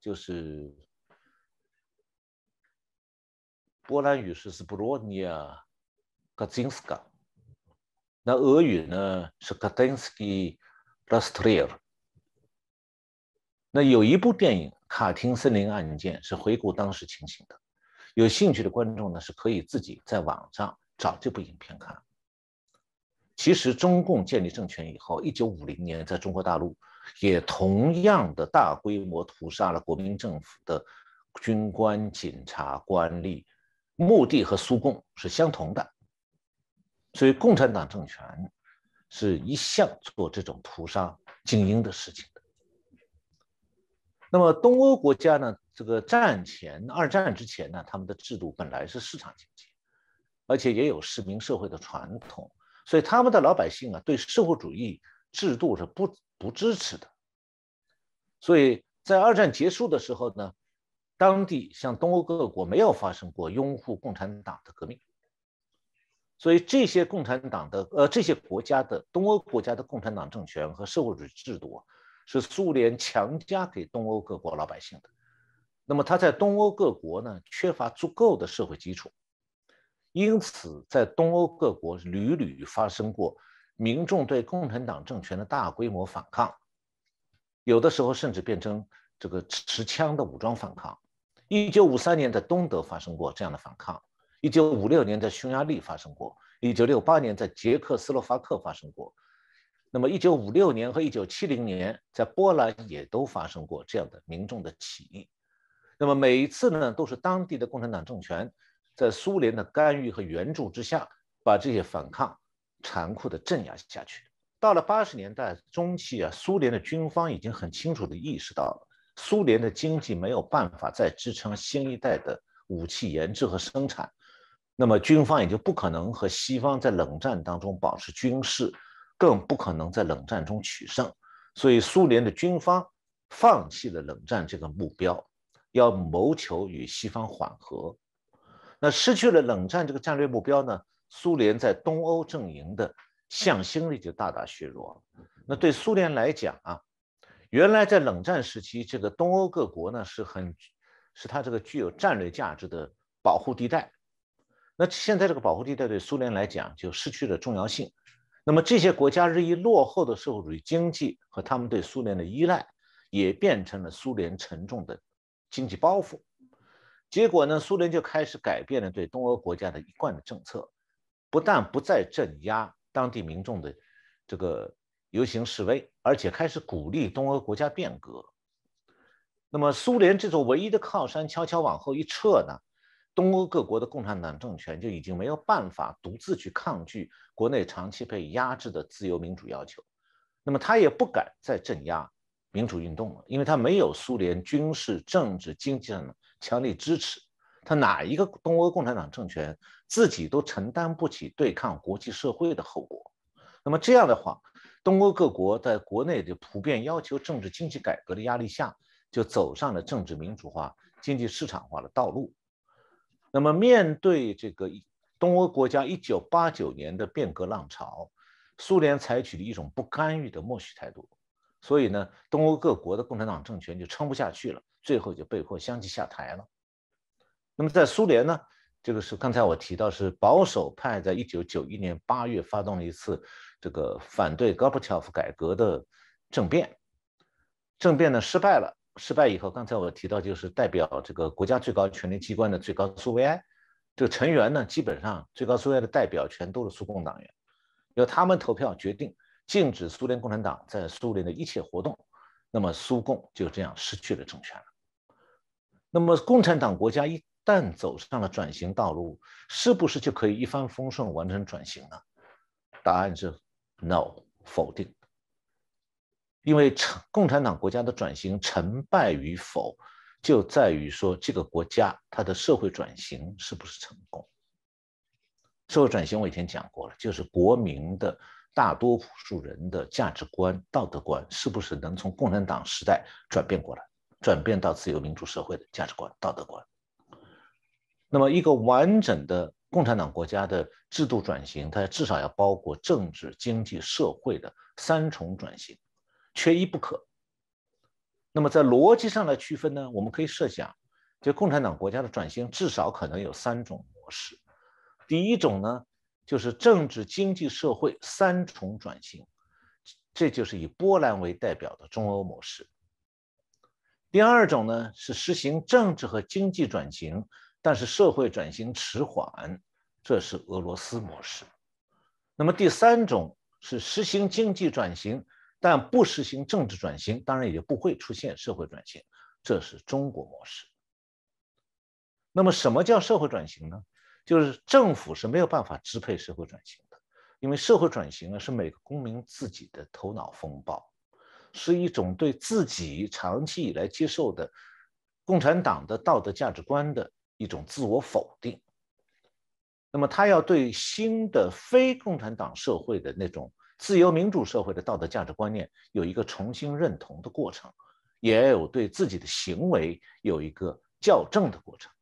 就是。波兰语是 s p r o n i a Kaczynska，那俄语呢是 Katyński Rastrier。那有一部电影《卡廷森林案件》是回顾当时情形的，有兴趣的观众呢是可以自己在网上找这部影片看。其实中共建立政权以后，一九五零年在中国大陆也同样的大规模屠杀了国民政府的军官、警察、官吏。目的和苏共是相同的，所以共产党政权是一向做这种屠杀精英的事情的。那么东欧国家呢？这个战前二战之前呢，他们的制度本来是市场经济，而且也有市民社会的传统，所以他们的老百姓啊，对社会主义制度是不不支持的。所以在二战结束的时候呢，当地像东欧各国没有发生过拥护共产党的革命。所以这些共产党的呃这些国家的东欧国家的共产党政权和社会主义制度啊，是苏联强加给东欧各国老百姓的。那么他在东欧各国呢缺乏足够的社会基础，因此在东欧各国屡屡发生过民众对共产党政权的大规模反抗，有的时候甚至变成这个持枪的武装反抗。一九五三年在东德发生过这样的反抗。一九五六年在匈牙利发生过，一九六八年在捷克斯洛伐克发生过，那么一九五六年和一九七零年在波兰也都发生过这样的民众的起义。那么每一次呢，都是当地的共产党政权在苏联的干预和援助之下，把这些反抗残酷的镇压下去。到了八十年代中期啊，苏联的军方已经很清楚地意识到了，苏联的经济没有办法再支撑新一代的武器研制和生产。那么军方也就不可能和西方在冷战当中保持军事，更不可能在冷战中取胜，所以苏联的军方放弃了冷战这个目标，要谋求与西方缓和。那失去了冷战这个战略目标呢？苏联在东欧阵营的向心力就大大削弱了。那对苏联来讲啊，原来在冷战时期，这个东欧各国呢是很，是它这个具有战略价值的保护地带。那现在这个保护地带对苏联来讲就失去了重要性。那么这些国家日益落后的社会主义经济和他们对苏联的依赖，也变成了苏联沉重的经济包袱。结果呢，苏联就开始改变了对东欧国家的一贯的政策，不但不再镇压当地民众的这个游行示威，而且开始鼓励东欧国家变革。那么苏联这座唯一的靠山悄悄往后一撤呢？东欧各国的共产党政权就已经没有办法独自去抗拒国内长期被压制的自由民主要求，那么他也不敢再镇压民主运动了，因为他没有苏联军事、政治、经济上的强力支持，他哪一个东欧共产党政权自己都承担不起对抗国际社会的后果。那么这样的话，东欧各国在国内的普遍要求政治经济改革的压力下，就走上了政治民主化、经济市场化的道路。那么，面对这个东欧国家一九八九年的变革浪潮，苏联采取了一种不干预的默许态度，所以呢，东欧各国的共产党政权就撑不下去了，最后就被迫相继下台了。那么，在苏联呢，这个是刚才我提到是保守派在一九九一年八月发动了一次这个反对戈尔巴乔夫改革的政变，政变呢失败了。失败以后，刚才我提到，就是代表这个国家最高权力机关的最高苏维埃，这个成员呢，基本上最高苏维埃的代表全都是苏共党员，由他们投票决定禁止苏联共产党在苏联的一切活动，那么苏共就这样失去了政权了。那么共产党国家一旦走上了转型道路，是不是就可以一帆风顺完成转型呢？答案是 no，否定。因为成共产党国家的转型成败与否，就在于说这个国家它的社会转型是不是成功。社会转型我以前讲过了，就是国民的大多数人的价值观、道德观是不是能从共产党时代转变过来，转变到自由民主社会的价值观、道德观。那么一个完整的共产党国家的制度转型，它至少要包括政治、经济、社会的三重转型。缺一不可。那么在逻辑上来区分呢？我们可以设想，就共产党国家的转型至少可能有三种模式。第一种呢，就是政治、经济、社会三重转型，这就是以波兰为代表的中欧模式。第二种呢，是实行政治和经济转型，但是社会转型迟缓，这是俄罗斯模式。那么第三种是实行经济转型。但不实行政治转型，当然也就不会出现社会转型，这是中国模式。那么，什么叫社会转型呢？就是政府是没有办法支配社会转型的，因为社会转型呢是每个公民自己的头脑风暴，是一种对自己长期以来接受的共产党的道德价值观的一种自我否定。那么他要对新的非共产党社会的那种自由民主社会的道德价值观念有一个重新认同的过程，也有对自己的行为有一个校正的过程。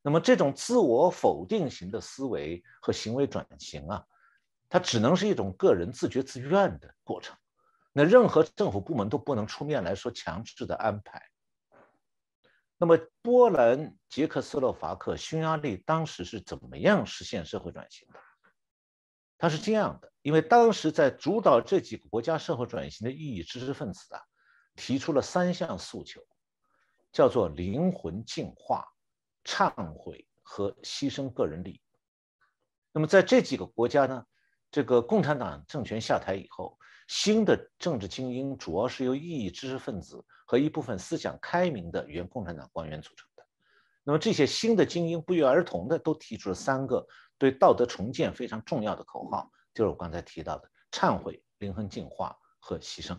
那么这种自我否定型的思维和行为转型啊，它只能是一种个人自觉自愿的过程。那任何政府部门都不能出面来说强制的安排。那么，波兰、捷克斯洛伐克、匈牙利当时是怎么样实现社会转型的？它是这样的：因为当时在主导这几个国家社会转型的异议知识分子啊，提出了三项诉求，叫做灵魂净化、忏悔和牺牲个人利益。那么，在这几个国家呢，这个共产党政权下台以后。新的政治精英主要是由异议知识分子和一部分思想开明的原共产党官员组成的。那么这些新的精英不约而同的都提出了三个对道德重建非常重要的口号，就是我刚才提到的忏悔、灵魂净化和牺牲。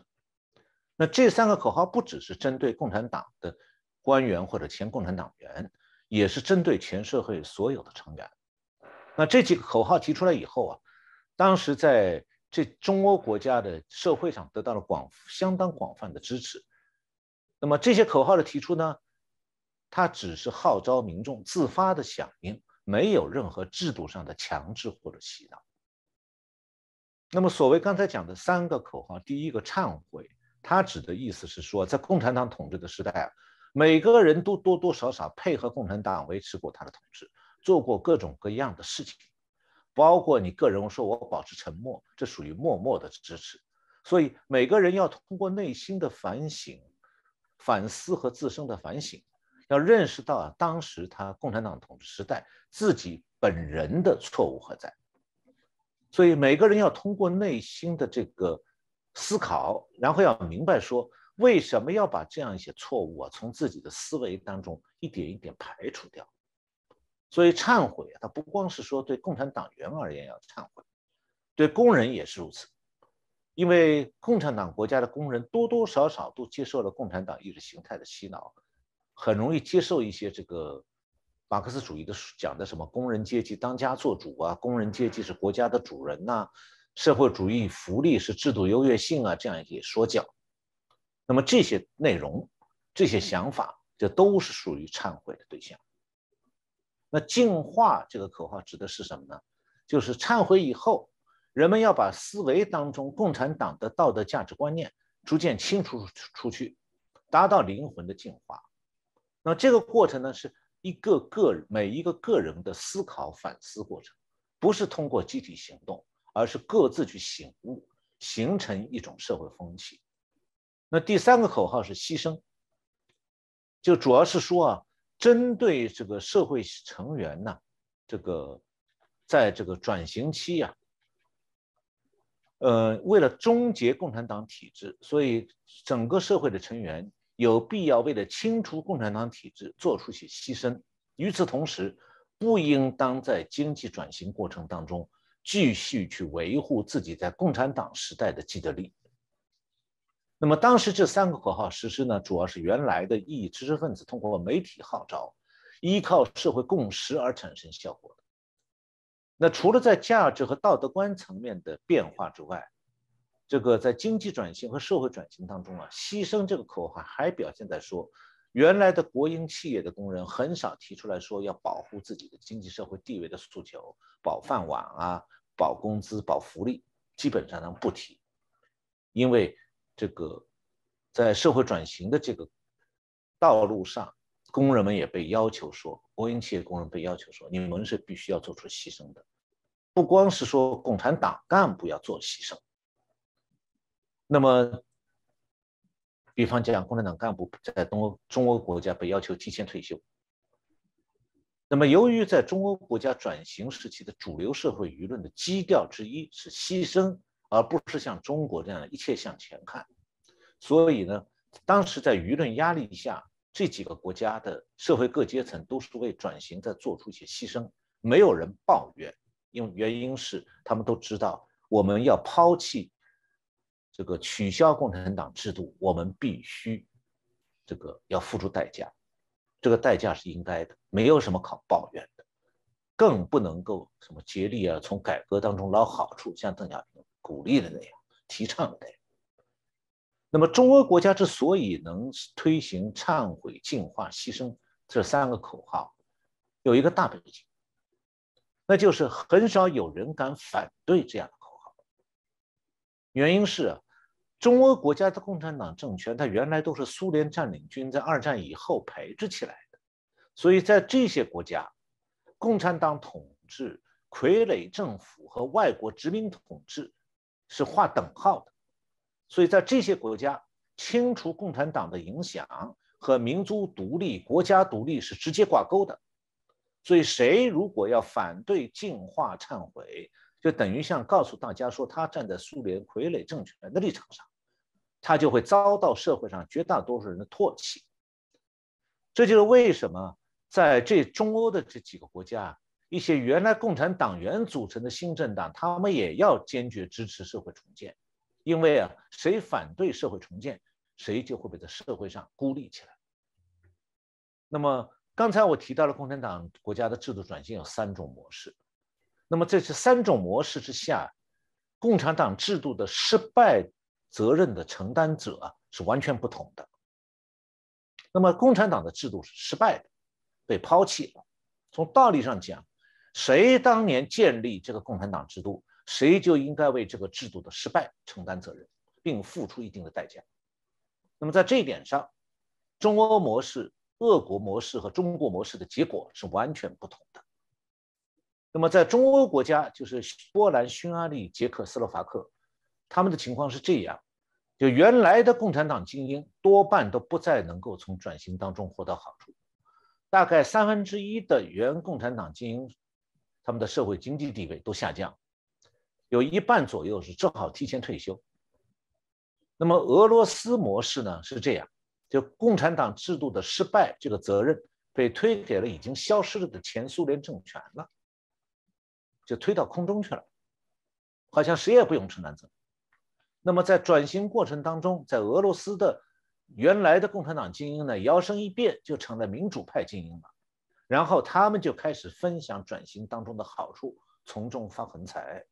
那这三个口号不只是针对共产党的官员或者前共产党员，也是针对全社会所有的成员。那这几个口号提出来以后啊，当时在。这中欧国家的社会上得到了广相当广泛的支持。那么这些口号的提出呢，它只是号召民众自发的响应，没有任何制度上的强制或者洗脑。那么所谓刚才讲的三个口号，第一个忏悔，它指的意思是说，在共产党统治的时代啊，每个人都多多少少配合共产党维持过他的统治，做过各种各样的事情。包括你个人说，我保持沉默，这属于默默的支持。所以每个人要通过内心的反省、反思和自身的反省，要认识到啊，当时他共产党统治时代自己本人的错误何在。所以每个人要通过内心的这个思考，然后要明白说，为什么要把这样一些错误啊，从自己的思维当中一点一点排除掉。所以忏悔啊，它不光是说对共产党员而言要忏悔，对工人也是如此。因为共产党国家的工人多多少少都接受了共产党意识形态的洗脑，很容易接受一些这个马克思主义的讲的什么工人阶级当家做主啊，工人阶级是国家的主人呐，社会主义福利是制度优越性啊这样一些说教。那么这些内容、这些想法，这都是属于忏悔的对象。那净化这个口号指的是什么呢？就是忏悔以后，人们要把思维当中共产党的道德价值观念逐渐清除出去，达到灵魂的净化。那这个过程呢，是一个个每一个个人的思考反思过程，不是通过集体行动，而是各自去醒悟，形成一种社会风气。那第三个口号是牺牲，就主要是说啊。针对这个社会成员呢，这个在这个转型期呀，呃，为了终结共产党体制，所以整个社会的成员有必要为了清除共产党体制做出些牺牲。与此同时，不应当在经济转型过程当中继续去维护自己在共产党时代的既得利益。那么当时这三个口号实施呢，主要是原来的异议知识分子通过媒体号召，依靠社会共识而产生效果的。那除了在价值和道德观层面的变化之外，这个在经济转型和社会转型当中啊，牺牲这个口号还表现在说，原来的国营企业的工人很少提出来说要保护自己的经济社会地位的诉求，保饭碗啊，保工资、保福利，基本上他们不提，因为。这个在社会转型的这个道路上，工人们也被要求说，国营企业工人被要求说，你们是必须要做出牺牲的，不光是说共产党干部要做牺牲。那么，比方讲，共产党干部在东欧、中欧国家被要求提前退休。那么，由于在中欧国家转型时期的主流社会舆论的基调之一是牺牲。而不是像中国这样一切向前看，所以呢，当时在舆论压力下，这几个国家的社会各阶层都是为转型在做出一些牺牲，没有人抱怨，因为原因是他们都知道我们要抛弃这个取消共产党制度，我们必须这个要付出代价，这个代价是应该的，没有什么可抱怨的，更不能够什么竭力啊从改革当中捞好处，像邓小平鼓励的那样，提倡的那样。那么，中欧国家之所以能推行忏悔、净化、牺牲这三个口号，有一个大背景，那就是很少有人敢反对这样的口号。原因是，中欧国家的共产党政权，它原来都是苏联占领军在二战以后培植起来的，所以在这些国家，共产党统治、傀儡政府和外国殖民统治是划等号的。所以在这些国家，清除共产党的影响和民族独立、国家独立是直接挂钩的。所以，谁如果要反对净化、忏悔，就等于像告诉大家说他站在苏联傀儡政权的立场上，他就会遭到社会上绝大多数人的唾弃。这就是为什么在这中欧的这几个国家，一些原来共产党员组成的新政党，他们也要坚决支持社会重建。因为啊，谁反对社会重建，谁就会被在社会上孤立起来。那么刚才我提到了共产党国家的制度转型有三种模式，那么这是三种模式之下，共产党制度的失败责任的承担者是完全不同的。那么共产党的制度是失败的，被抛弃了。从道理上讲，谁当年建立这个共产党制度？谁就应该为这个制度的失败承担责任，并付出一定的代价。那么在这一点上，中欧模式、俄国模式和中国模式的结果是完全不同的。那么在中欧国家，就是波兰、匈牙利、捷克斯洛伐克，他们的情况是这样：就原来的共产党精英多半都不再能够从转型当中获得好处，大概三分之一的原共产党精英，他们的社会经济地位都下降。有一半左右是正好提前退休。那么俄罗斯模式呢是这样，就共产党制度的失败，这个责任被推给了已经消失了的前苏联政权了，就推到空中去了，好像谁也不用承担责任。那么在转型过程当中，在俄罗斯的原来的共产党精英呢，摇身一变就成了民主派精英了，然后他们就开始分享转型当中的好处，从中发横财。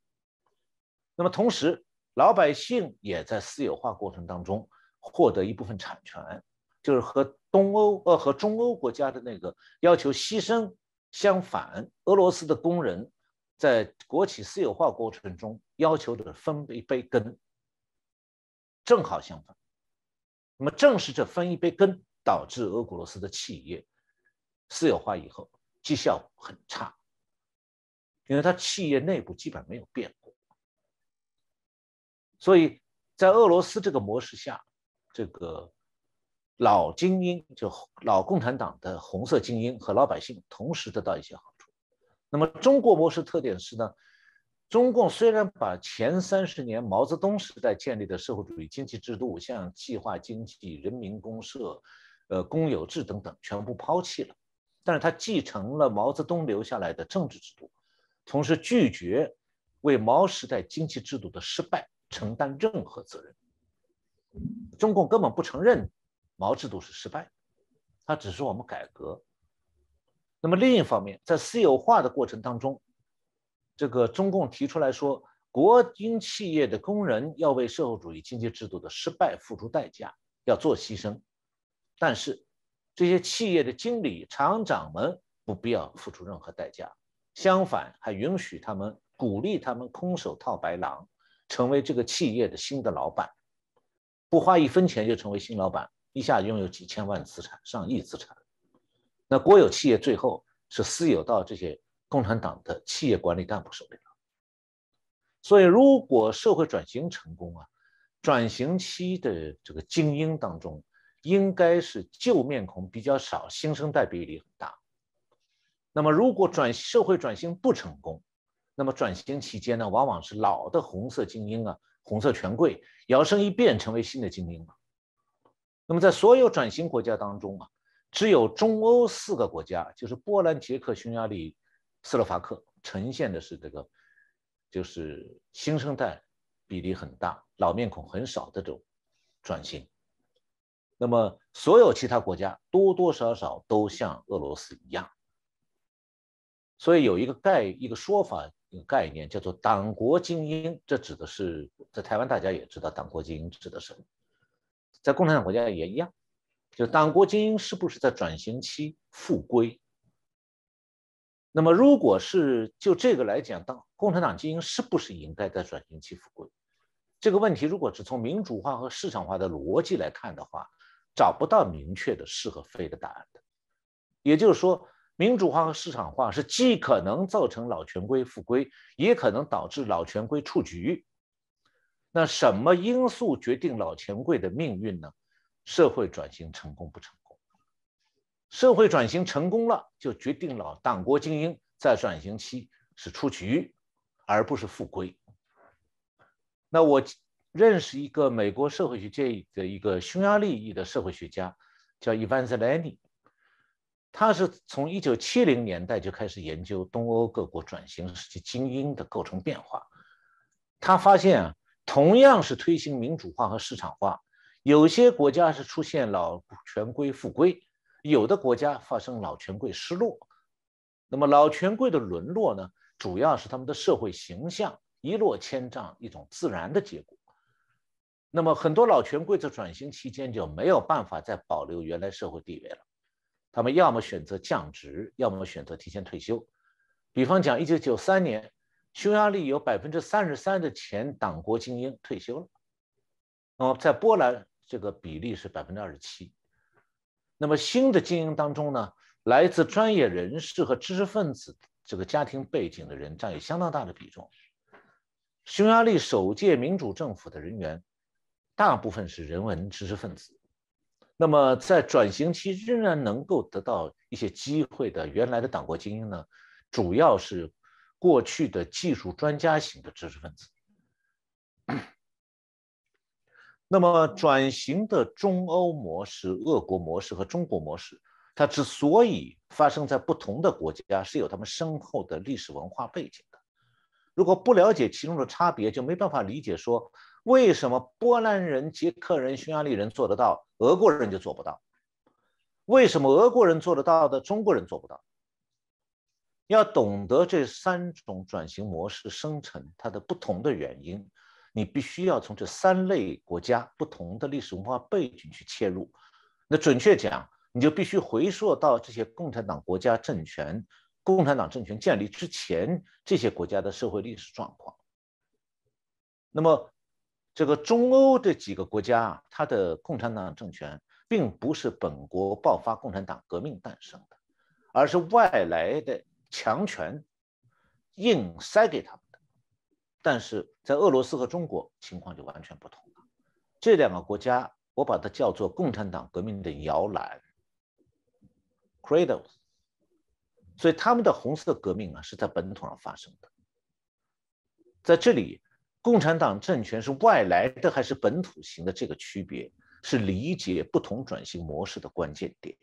那么同时，老百姓也在私有化过程当中获得一部分产权，就是和东欧呃和中欧国家的那个要求牺牲相反。俄罗斯的工人在国企私有化过程中要求的分一杯羹，正好相反。那么正是这分一杯羹，导致俄国罗斯的企业私有化以后绩效很差，因为它企业内部基本没有变过。所以在俄罗斯这个模式下，这个老精英就老共产党的红色精英和老百姓同时得到一些好处。那么中国模式特点是呢，中共虽然把前三十年毛泽东时代建立的社会主义经济制度，像计划经济、人民公社、呃公有制等等全部抛弃了，但是他继承了毛泽东留下来的政治制度，同时拒绝为毛时代经济制度的失败。承担任何责任，中共根本不承认毛制度是失败，他只是我们改革。那么另一方面，在私有化的过程当中，这个中共提出来说，国营企业的工人要为社会主义经济制度的失败付出代价，要做牺牲，但是这些企业的经理、厂长们不必要付出任何代价，相反还允许他们鼓励他们空手套白狼。成为这个企业的新的老板，不花一分钱就成为新老板，一下拥有几千万资产、上亿资产。那国有企业最后是私有到这些共产党的企业管理干部手里了。所以，如果社会转型成功啊，转型期的这个精英当中，应该是旧面孔比较少，新生代比例很大。那么，如果转社会转型不成功，那么转型期间呢，往往是老的红色精英啊，红色权贵摇身一变成为新的精英了。那么在所有转型国家当中啊，只有中欧四个国家，就是波兰、捷克、匈牙利、斯洛伐克，呈现的是这个就是新生代比例很大、老面孔很少的这种转型。那么，所有其他国家多多少少都像俄罗斯一样。所以有一个概一个说法，一个概念叫做“党国精英”，这指的是在台湾大家也知道“党国精英”指的是什么，在共产党国家也一样，就党国精英是不是在转型期复归？那么，如果是就这个来讲，当共产党精英是不是应该在转型期复归？这个问题，如果只从民主化和市场化的逻辑来看的话，找不到明确的是和非的答案的。也就是说。民主化和市场化是既可能造成老权贵复归，也可能导致老权贵出局。那什么因素决定老权贵的命运呢？社会转型成功不成功？社会转型成功了，就决定了党国精英在转型期是出局，而不是复归。那我认识一个美国社会学界的一个匈牙利裔的社会学家，叫伊万泽莱尼。他是从一九七零年代就开始研究东欧各国转型时期精英的构成变化。他发现啊，同样是推行民主化和市场化，有些国家是出现老权贵复归，有的国家发生老权贵失落。那么老权贵的沦落呢，主要是他们的社会形象一落千丈，一种自然的结果。那么很多老权贵在转型期间就没有办法再保留原来社会地位了。他们要么选择降职，要么选择提前退休。比方讲，一九九三年，匈牙利有百分之三十三的前党国精英退休了。那么在波兰，这个比例是百分之二十七。那么新的精英当中呢，来自专业人士和知识分子这个家庭背景的人占有相当大的比重。匈牙利首届民主政府的人员，大部分是人文知识分子。那么，在转型期仍然能够得到一些机会的原来的党国精英呢，主要是过去的技术专家型的知识分子。那么，转型的中欧模式、俄国模式和中国模式，它之所以发生在不同的国家，是有他们深厚的历史文化背景的。如果不了解其中的差别，就没办法理解说。为什么波兰人、捷克人、匈牙利人做得到，俄国人就做不到？为什么俄国人做得到的，中国人做不到？要懂得这三种转型模式生成它的不同的原因，你必须要从这三类国家不同的历史文化背景去切入。那准确讲，你就必须回溯到这些共产党国家政权、共产党政权建立之前这些国家的社会历史状况。那么。这个中欧这几个国家，它的共产党政权并不是本国爆发共产党革命诞生的，而是外来的强权硬塞给他们的。但是在俄罗斯和中国情况就完全不同了。这两个国家，我把它叫做共产党革命的摇篮 （cradles）。所以他们的红色革命啊，是在本土上发生的。在这里。共产党政权是外来的还是本土型的？这个区别是理解不同转型模式的关键点。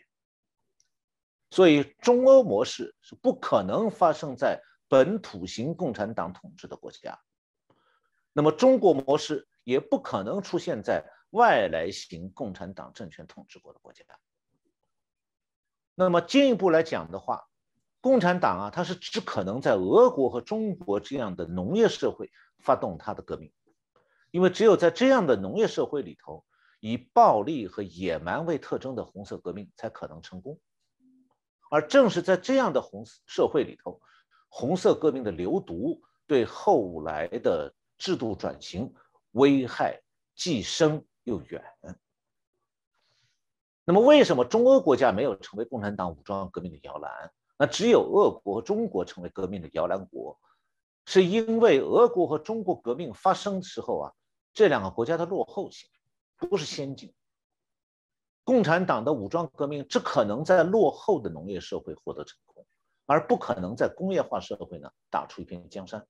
所以，中欧模式是不可能发生在本土型共产党统治的国家，那么中国模式也不可能出现在外来型共产党政权统治过的国家。那么进一步来讲的话，共产党啊，它是只可能在俄国和中国这样的农业社会。发动他的革命，因为只有在这样的农业社会里头，以暴力和野蛮为特征的红色革命才可能成功。而正是在这样的红社会里头，红色革命的流毒对后来的制度转型危害既深又远。那么，为什么中欧国家没有成为共产党武装革命的摇篮？那只有俄国和、中国成为革命的摇篮国。是因为俄国和中国革命发生的时候啊，这两个国家的落后性不是先进。共产党的武装革命只可能在落后的农业社会获得成功，而不可能在工业化社会呢打出一片江山。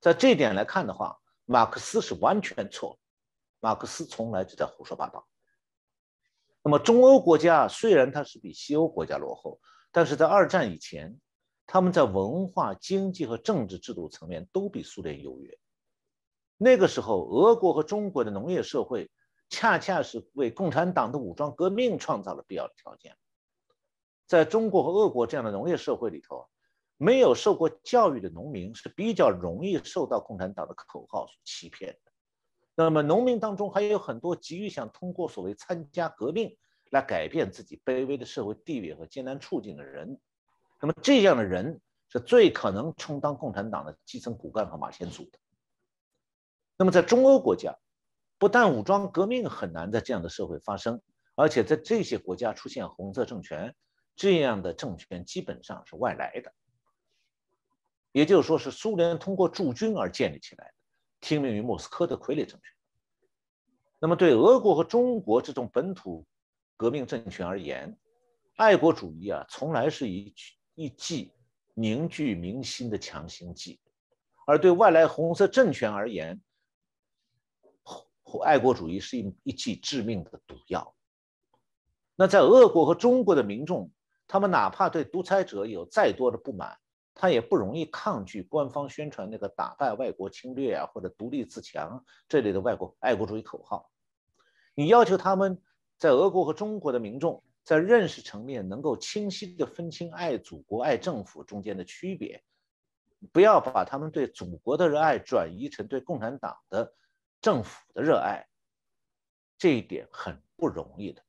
在这一点来看的话，马克思是完全错。马克思从来就在胡说八道。那么中欧国家虽然它是比西欧国家落后，但是在二战以前。他们在文化、经济和政治制度层面都比苏联优越。那个时候，俄国和中国的农业社会恰恰是为共产党的武装革命创造了必要的条件。在中国和俄国这样的农业社会里头，没有受过教育的农民是比较容易受到共产党的口号所欺骗的。那么，农民当中还有很多急于想通过所谓参加革命来改变自己卑微的社会地位和艰难处境的人。那么这样的人是最可能充当共产党的基层骨干和马前卒的。那么在中欧国家，不但武装革命很难在这样的社会发生，而且在这些国家出现红色政权，这样的政权基本上是外来的，也就是说是苏联通过驻军而建立起来的，听命于莫斯科的傀儡政权。那么对俄国和中国这种本土革命政权而言，爱国主义啊，从来是一。一剂凝聚民心的强心剂，而对外来红色政权而言，爱国主义是一一剂致命的毒药。那在俄国和中国的民众，他们哪怕对独裁者有再多的不满，他也不容易抗拒官方宣传那个打败外国侵略啊或者独立自强这类的外国爱国主义口号。你要求他们在俄国和中国的民众。在认识层面能够清晰地分清爱祖国、爱政府中间的区别，不要把他们对祖国的热爱转移成对共产党的政府的热爱，这一点很不容易的。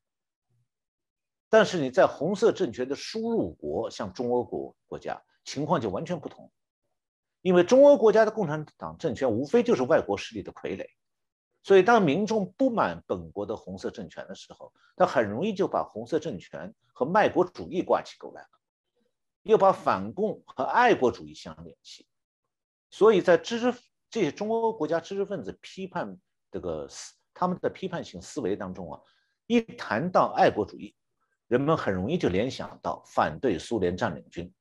但是你在红色政权的输入国，像中欧国国家，情况就完全不同，因为中欧国家的共产党政权无非就是外国势力的傀儡。所以，当民众不满本国的红色政权的时候，他很容易就把红色政权和卖国主义挂起钩来了，又把反共和爱国主义相联系。所以在知识这些中欧国家知识分子批判这个思他们的批判性思维当中啊，一谈到爱国主义，人们很容易就联想到反对苏联占领军。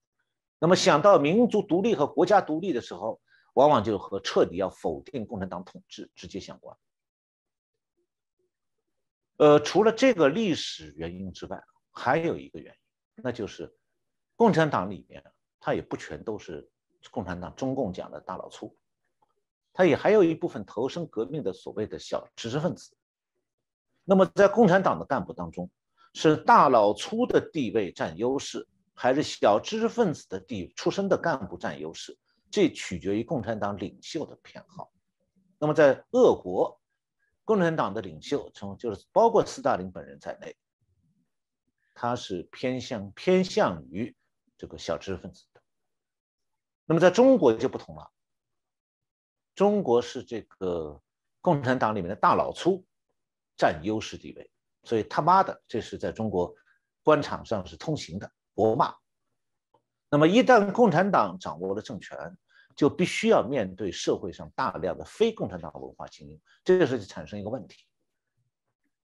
那么想到民族独立和国家独立的时候，往往就和彻底要否定共产党统治直接相关。呃，除了这个历史原因之外，还有一个原因，那就是共产党里面，它也不全都是共产党中共讲的大老粗，它也还有一部分投身革命的所谓的小知识分子。那么，在共产党的干部当中，是大老粗的地位占优势，还是小知识分子的地出身的干部占优势？这取决于共产党领袖的偏好。那么，在俄国。共产党的领袖，从就是包括斯大林本人在内，他是偏向偏向于这个小知识分子的。那么在中国就不同了，中国是这个共产党里面的大老粗占优势地位，所以他妈的，这是在中国官场上是通行的国骂。那么一旦共产党掌握了政权，就必须要面对社会上大量的非共产党文化精英，这个时候就产生一个问题：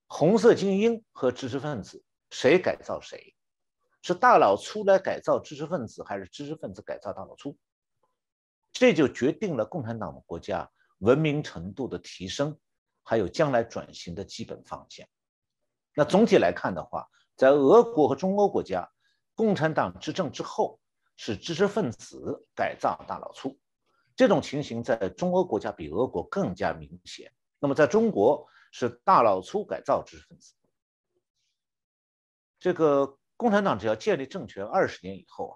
红色精英和知识分子谁改造谁？是大老粗来改造知识分子，还是知识分子改造大老粗？这就决定了共产党的国家文明程度的提升，还有将来转型的基本方向。那总体来看的话，在俄国和中欧国家，共产党执政之后，是知识分子改造大老粗。这种情形在中欧国家比俄国更加明显。那么，在中国是大老粗改造知识分子。这个共产党只要建立政权二十年以后啊，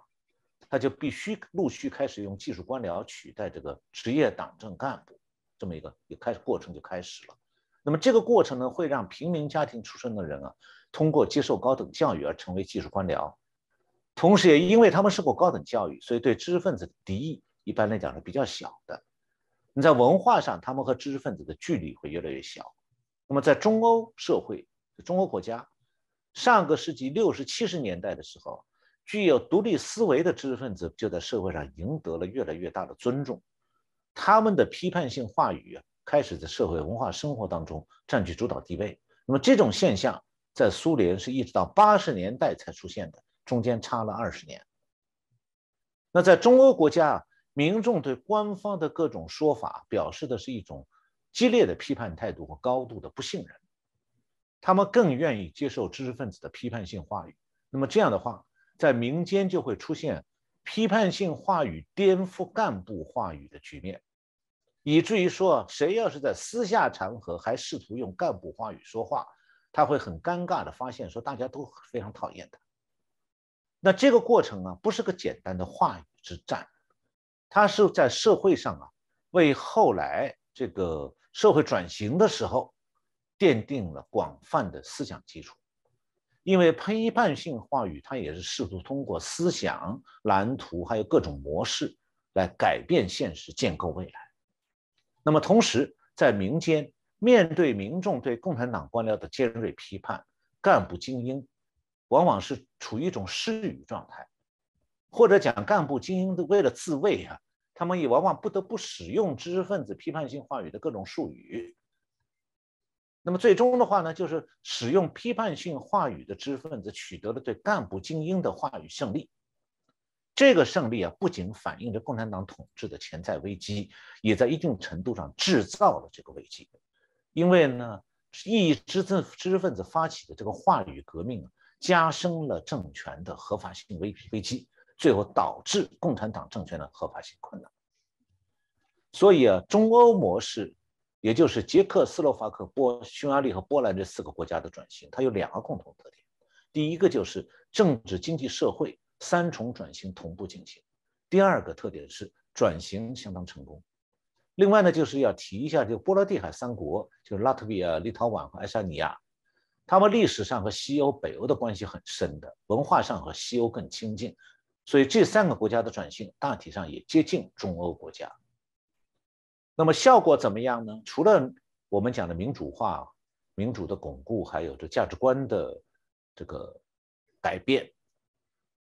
他就必须陆续开始用技术官僚取代这个职业党政干部，这么一个也开始过程就开始了。那么这个过程呢，会让平民家庭出身的人啊，通过接受高等教育而成为技术官僚，同时也因为他们受过高等教育，所以对知识分子敌意。一般来讲是比较小的，你在文化上，他们和知识分子的距离会越来越小。那么在中欧社会，中欧国家，上个世纪六十七十年代的时候，具有独立思维的知识分子就在社会上赢得了越来越大的尊重，他们的批判性话语开始在社会文化生活当中占据主导地位。那么这种现象在苏联是一直到八十年代才出现的，中间差了二十年。那在中欧国家。民众对官方的各种说法表示的是一种激烈的批判态度和高度的不信任，他们更愿意接受知识分子的批判性话语。那么这样的话，在民间就会出现批判性话语颠覆干部话语的局面，以至于说，谁要是在私下场合还试图用干部话语说话，他会很尴尬的发现，说大家都非常讨厌他。那这个过程啊，不是个简单的话语之战，它是在社会上啊，为后来这个社会转型的时候，奠定了广泛的思想基础。因为批判性话语，它也是试图通过思想蓝图，还有各种模式来改变现实、建构未来。那么，同时在民间，面对民众对共产党官僚的尖锐批判，干部精英往往是处于一种失语状态，或者讲干部精英的为了自卫啊，他们也往往不得不使用知识分子批判性话语的各种术语。那么最终的话呢，就是使用批判性话语的知识分子取得了对干部精英的话语胜利。这个胜利啊，不仅反映着共产党统治的潜在危机，也在一定程度上制造了这个危机。因为呢，异知识知识分子发起的这个话语革命啊，加深了政权的合法性危危机，最后导致共产党政权的合法性困难。所以啊，中欧模式。也就是捷克斯洛伐克、波、匈牙利和波兰这四个国家的转型，它有两个共同特点：第一个就是政治、经济、社会三重转型同步进行；第二个特点是转型相当成功。另外呢，就是要提一下这个波罗的海三国，就是拉脱维亚、立陶宛和爱沙尼亚，他们历史上和西欧、北欧的关系很深的，文化上和西欧更亲近，所以这三个国家的转型大体上也接近中欧国家。那么效果怎么样呢？除了我们讲的民主化、民主的巩固，还有这价值观的这个改变，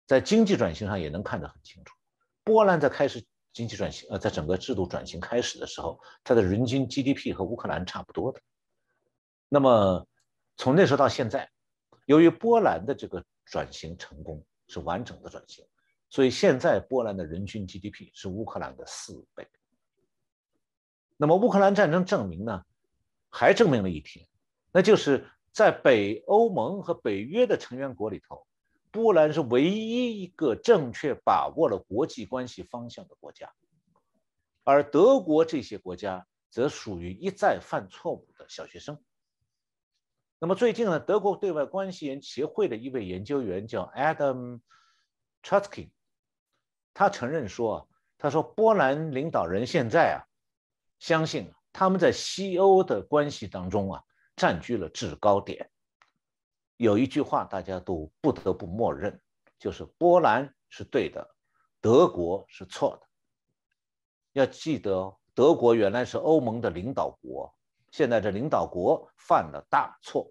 在经济转型上也能看得很清楚。波兰在开始经济转型，呃，在整个制度转型开始的时候，它的人均 GDP 和乌克兰差不多的。那么从那时候到现在，由于波兰的这个转型成功，是完整的转型，所以现在波兰的人均 GDP 是乌克兰的四倍。那么乌克兰战争证明呢，还证明了一点，那就是在北欧盟和北约的成员国里头，波兰是唯一一个正确把握了国际关系方向的国家，而德国这些国家则属于一再犯错误的小学生。那么最近呢，德国对外关系研协会的一位研究员叫 Adam c h a t k i 他承认说，他说波兰领导人现在啊。相信他们在西欧的关系当中啊，占据了制高点。有一句话大家都不得不默认，就是波兰是对的，德国是错的。要记得，德国原来是欧盟的领导国，现在这领导国犯了大错。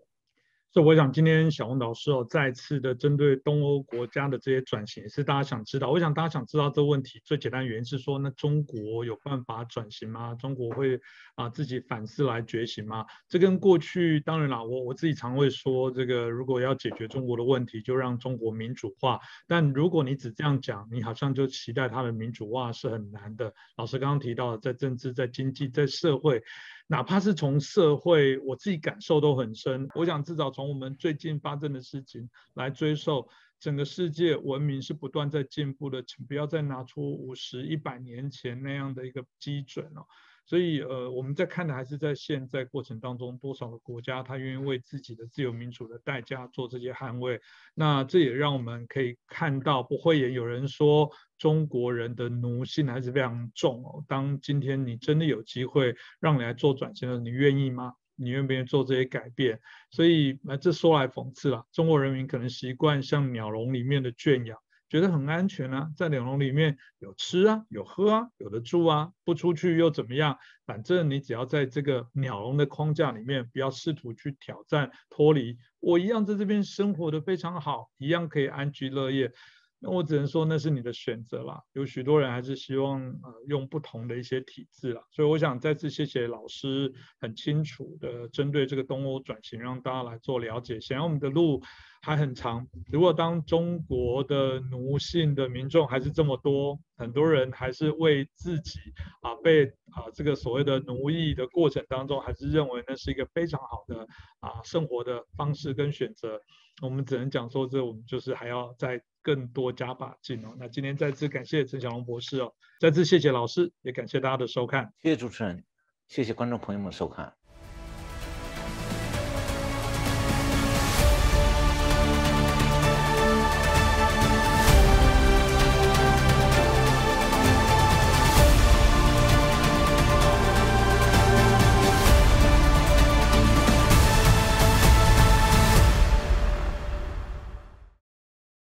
我想今天小红老师哦，再次的针对东欧国家的这些转型也，是大家想知道。我想大家想知道这个问题最简单原因是说，那中国有办法转型吗？中国会啊自己反思来觉醒吗？这跟过去当然啦，我我自己常会说，这个如果要解决中国的问题，就让中国民主化。但如果你只这样讲，你好像就期待它的民主化是很难的。老师刚刚提到，在政治、在经济、在社会。哪怕是从社会，我自己感受都很深。我想至少从我们最近发生的事情来追溯，整个世界文明是不断在进步的，请不要再拿出五十一百年前那样的一个基准哦。所以，呃，我们在看的还是在现在过程当中，多少个国家他愿意为自己的自由民主的代价做这些捍卫。那这也让我们可以看到，不会也有人说中国人的奴性还是非常重哦。当今天你真的有机会让你来做转型的，你愿意吗？你愿不愿意做这些改变？所以，那这说来讽刺了，中国人民可能习惯像鸟笼里面的圈养。觉得很安全啊，在鸟笼里面有吃啊，有喝啊，有的住啊，不出去又怎么样？反正你只要在这个鸟笼的框架里面，不要试图去挑战脱离，我一样在这边生活的非常好，一样可以安居乐业。那我只能说那是你的选择啦。有许多人还是希望呃用不同的一些体制啦。所以我想再次谢谢老师很清楚的针对这个东欧转型让大家来做了解。显然我们的路还很长。如果当中国的奴性的民众还是这么多，很多人还是为自己啊被啊这个所谓的奴役的过程当中，还是认为那是一个非常好的啊生活的方式跟选择。我们只能讲说，这我们就是还要再更多加把劲哦。那今天再次感谢陈小龙博士哦，再次谢谢老师，也感谢大家的收看，
谢谢主持人，谢谢观众朋友们收看。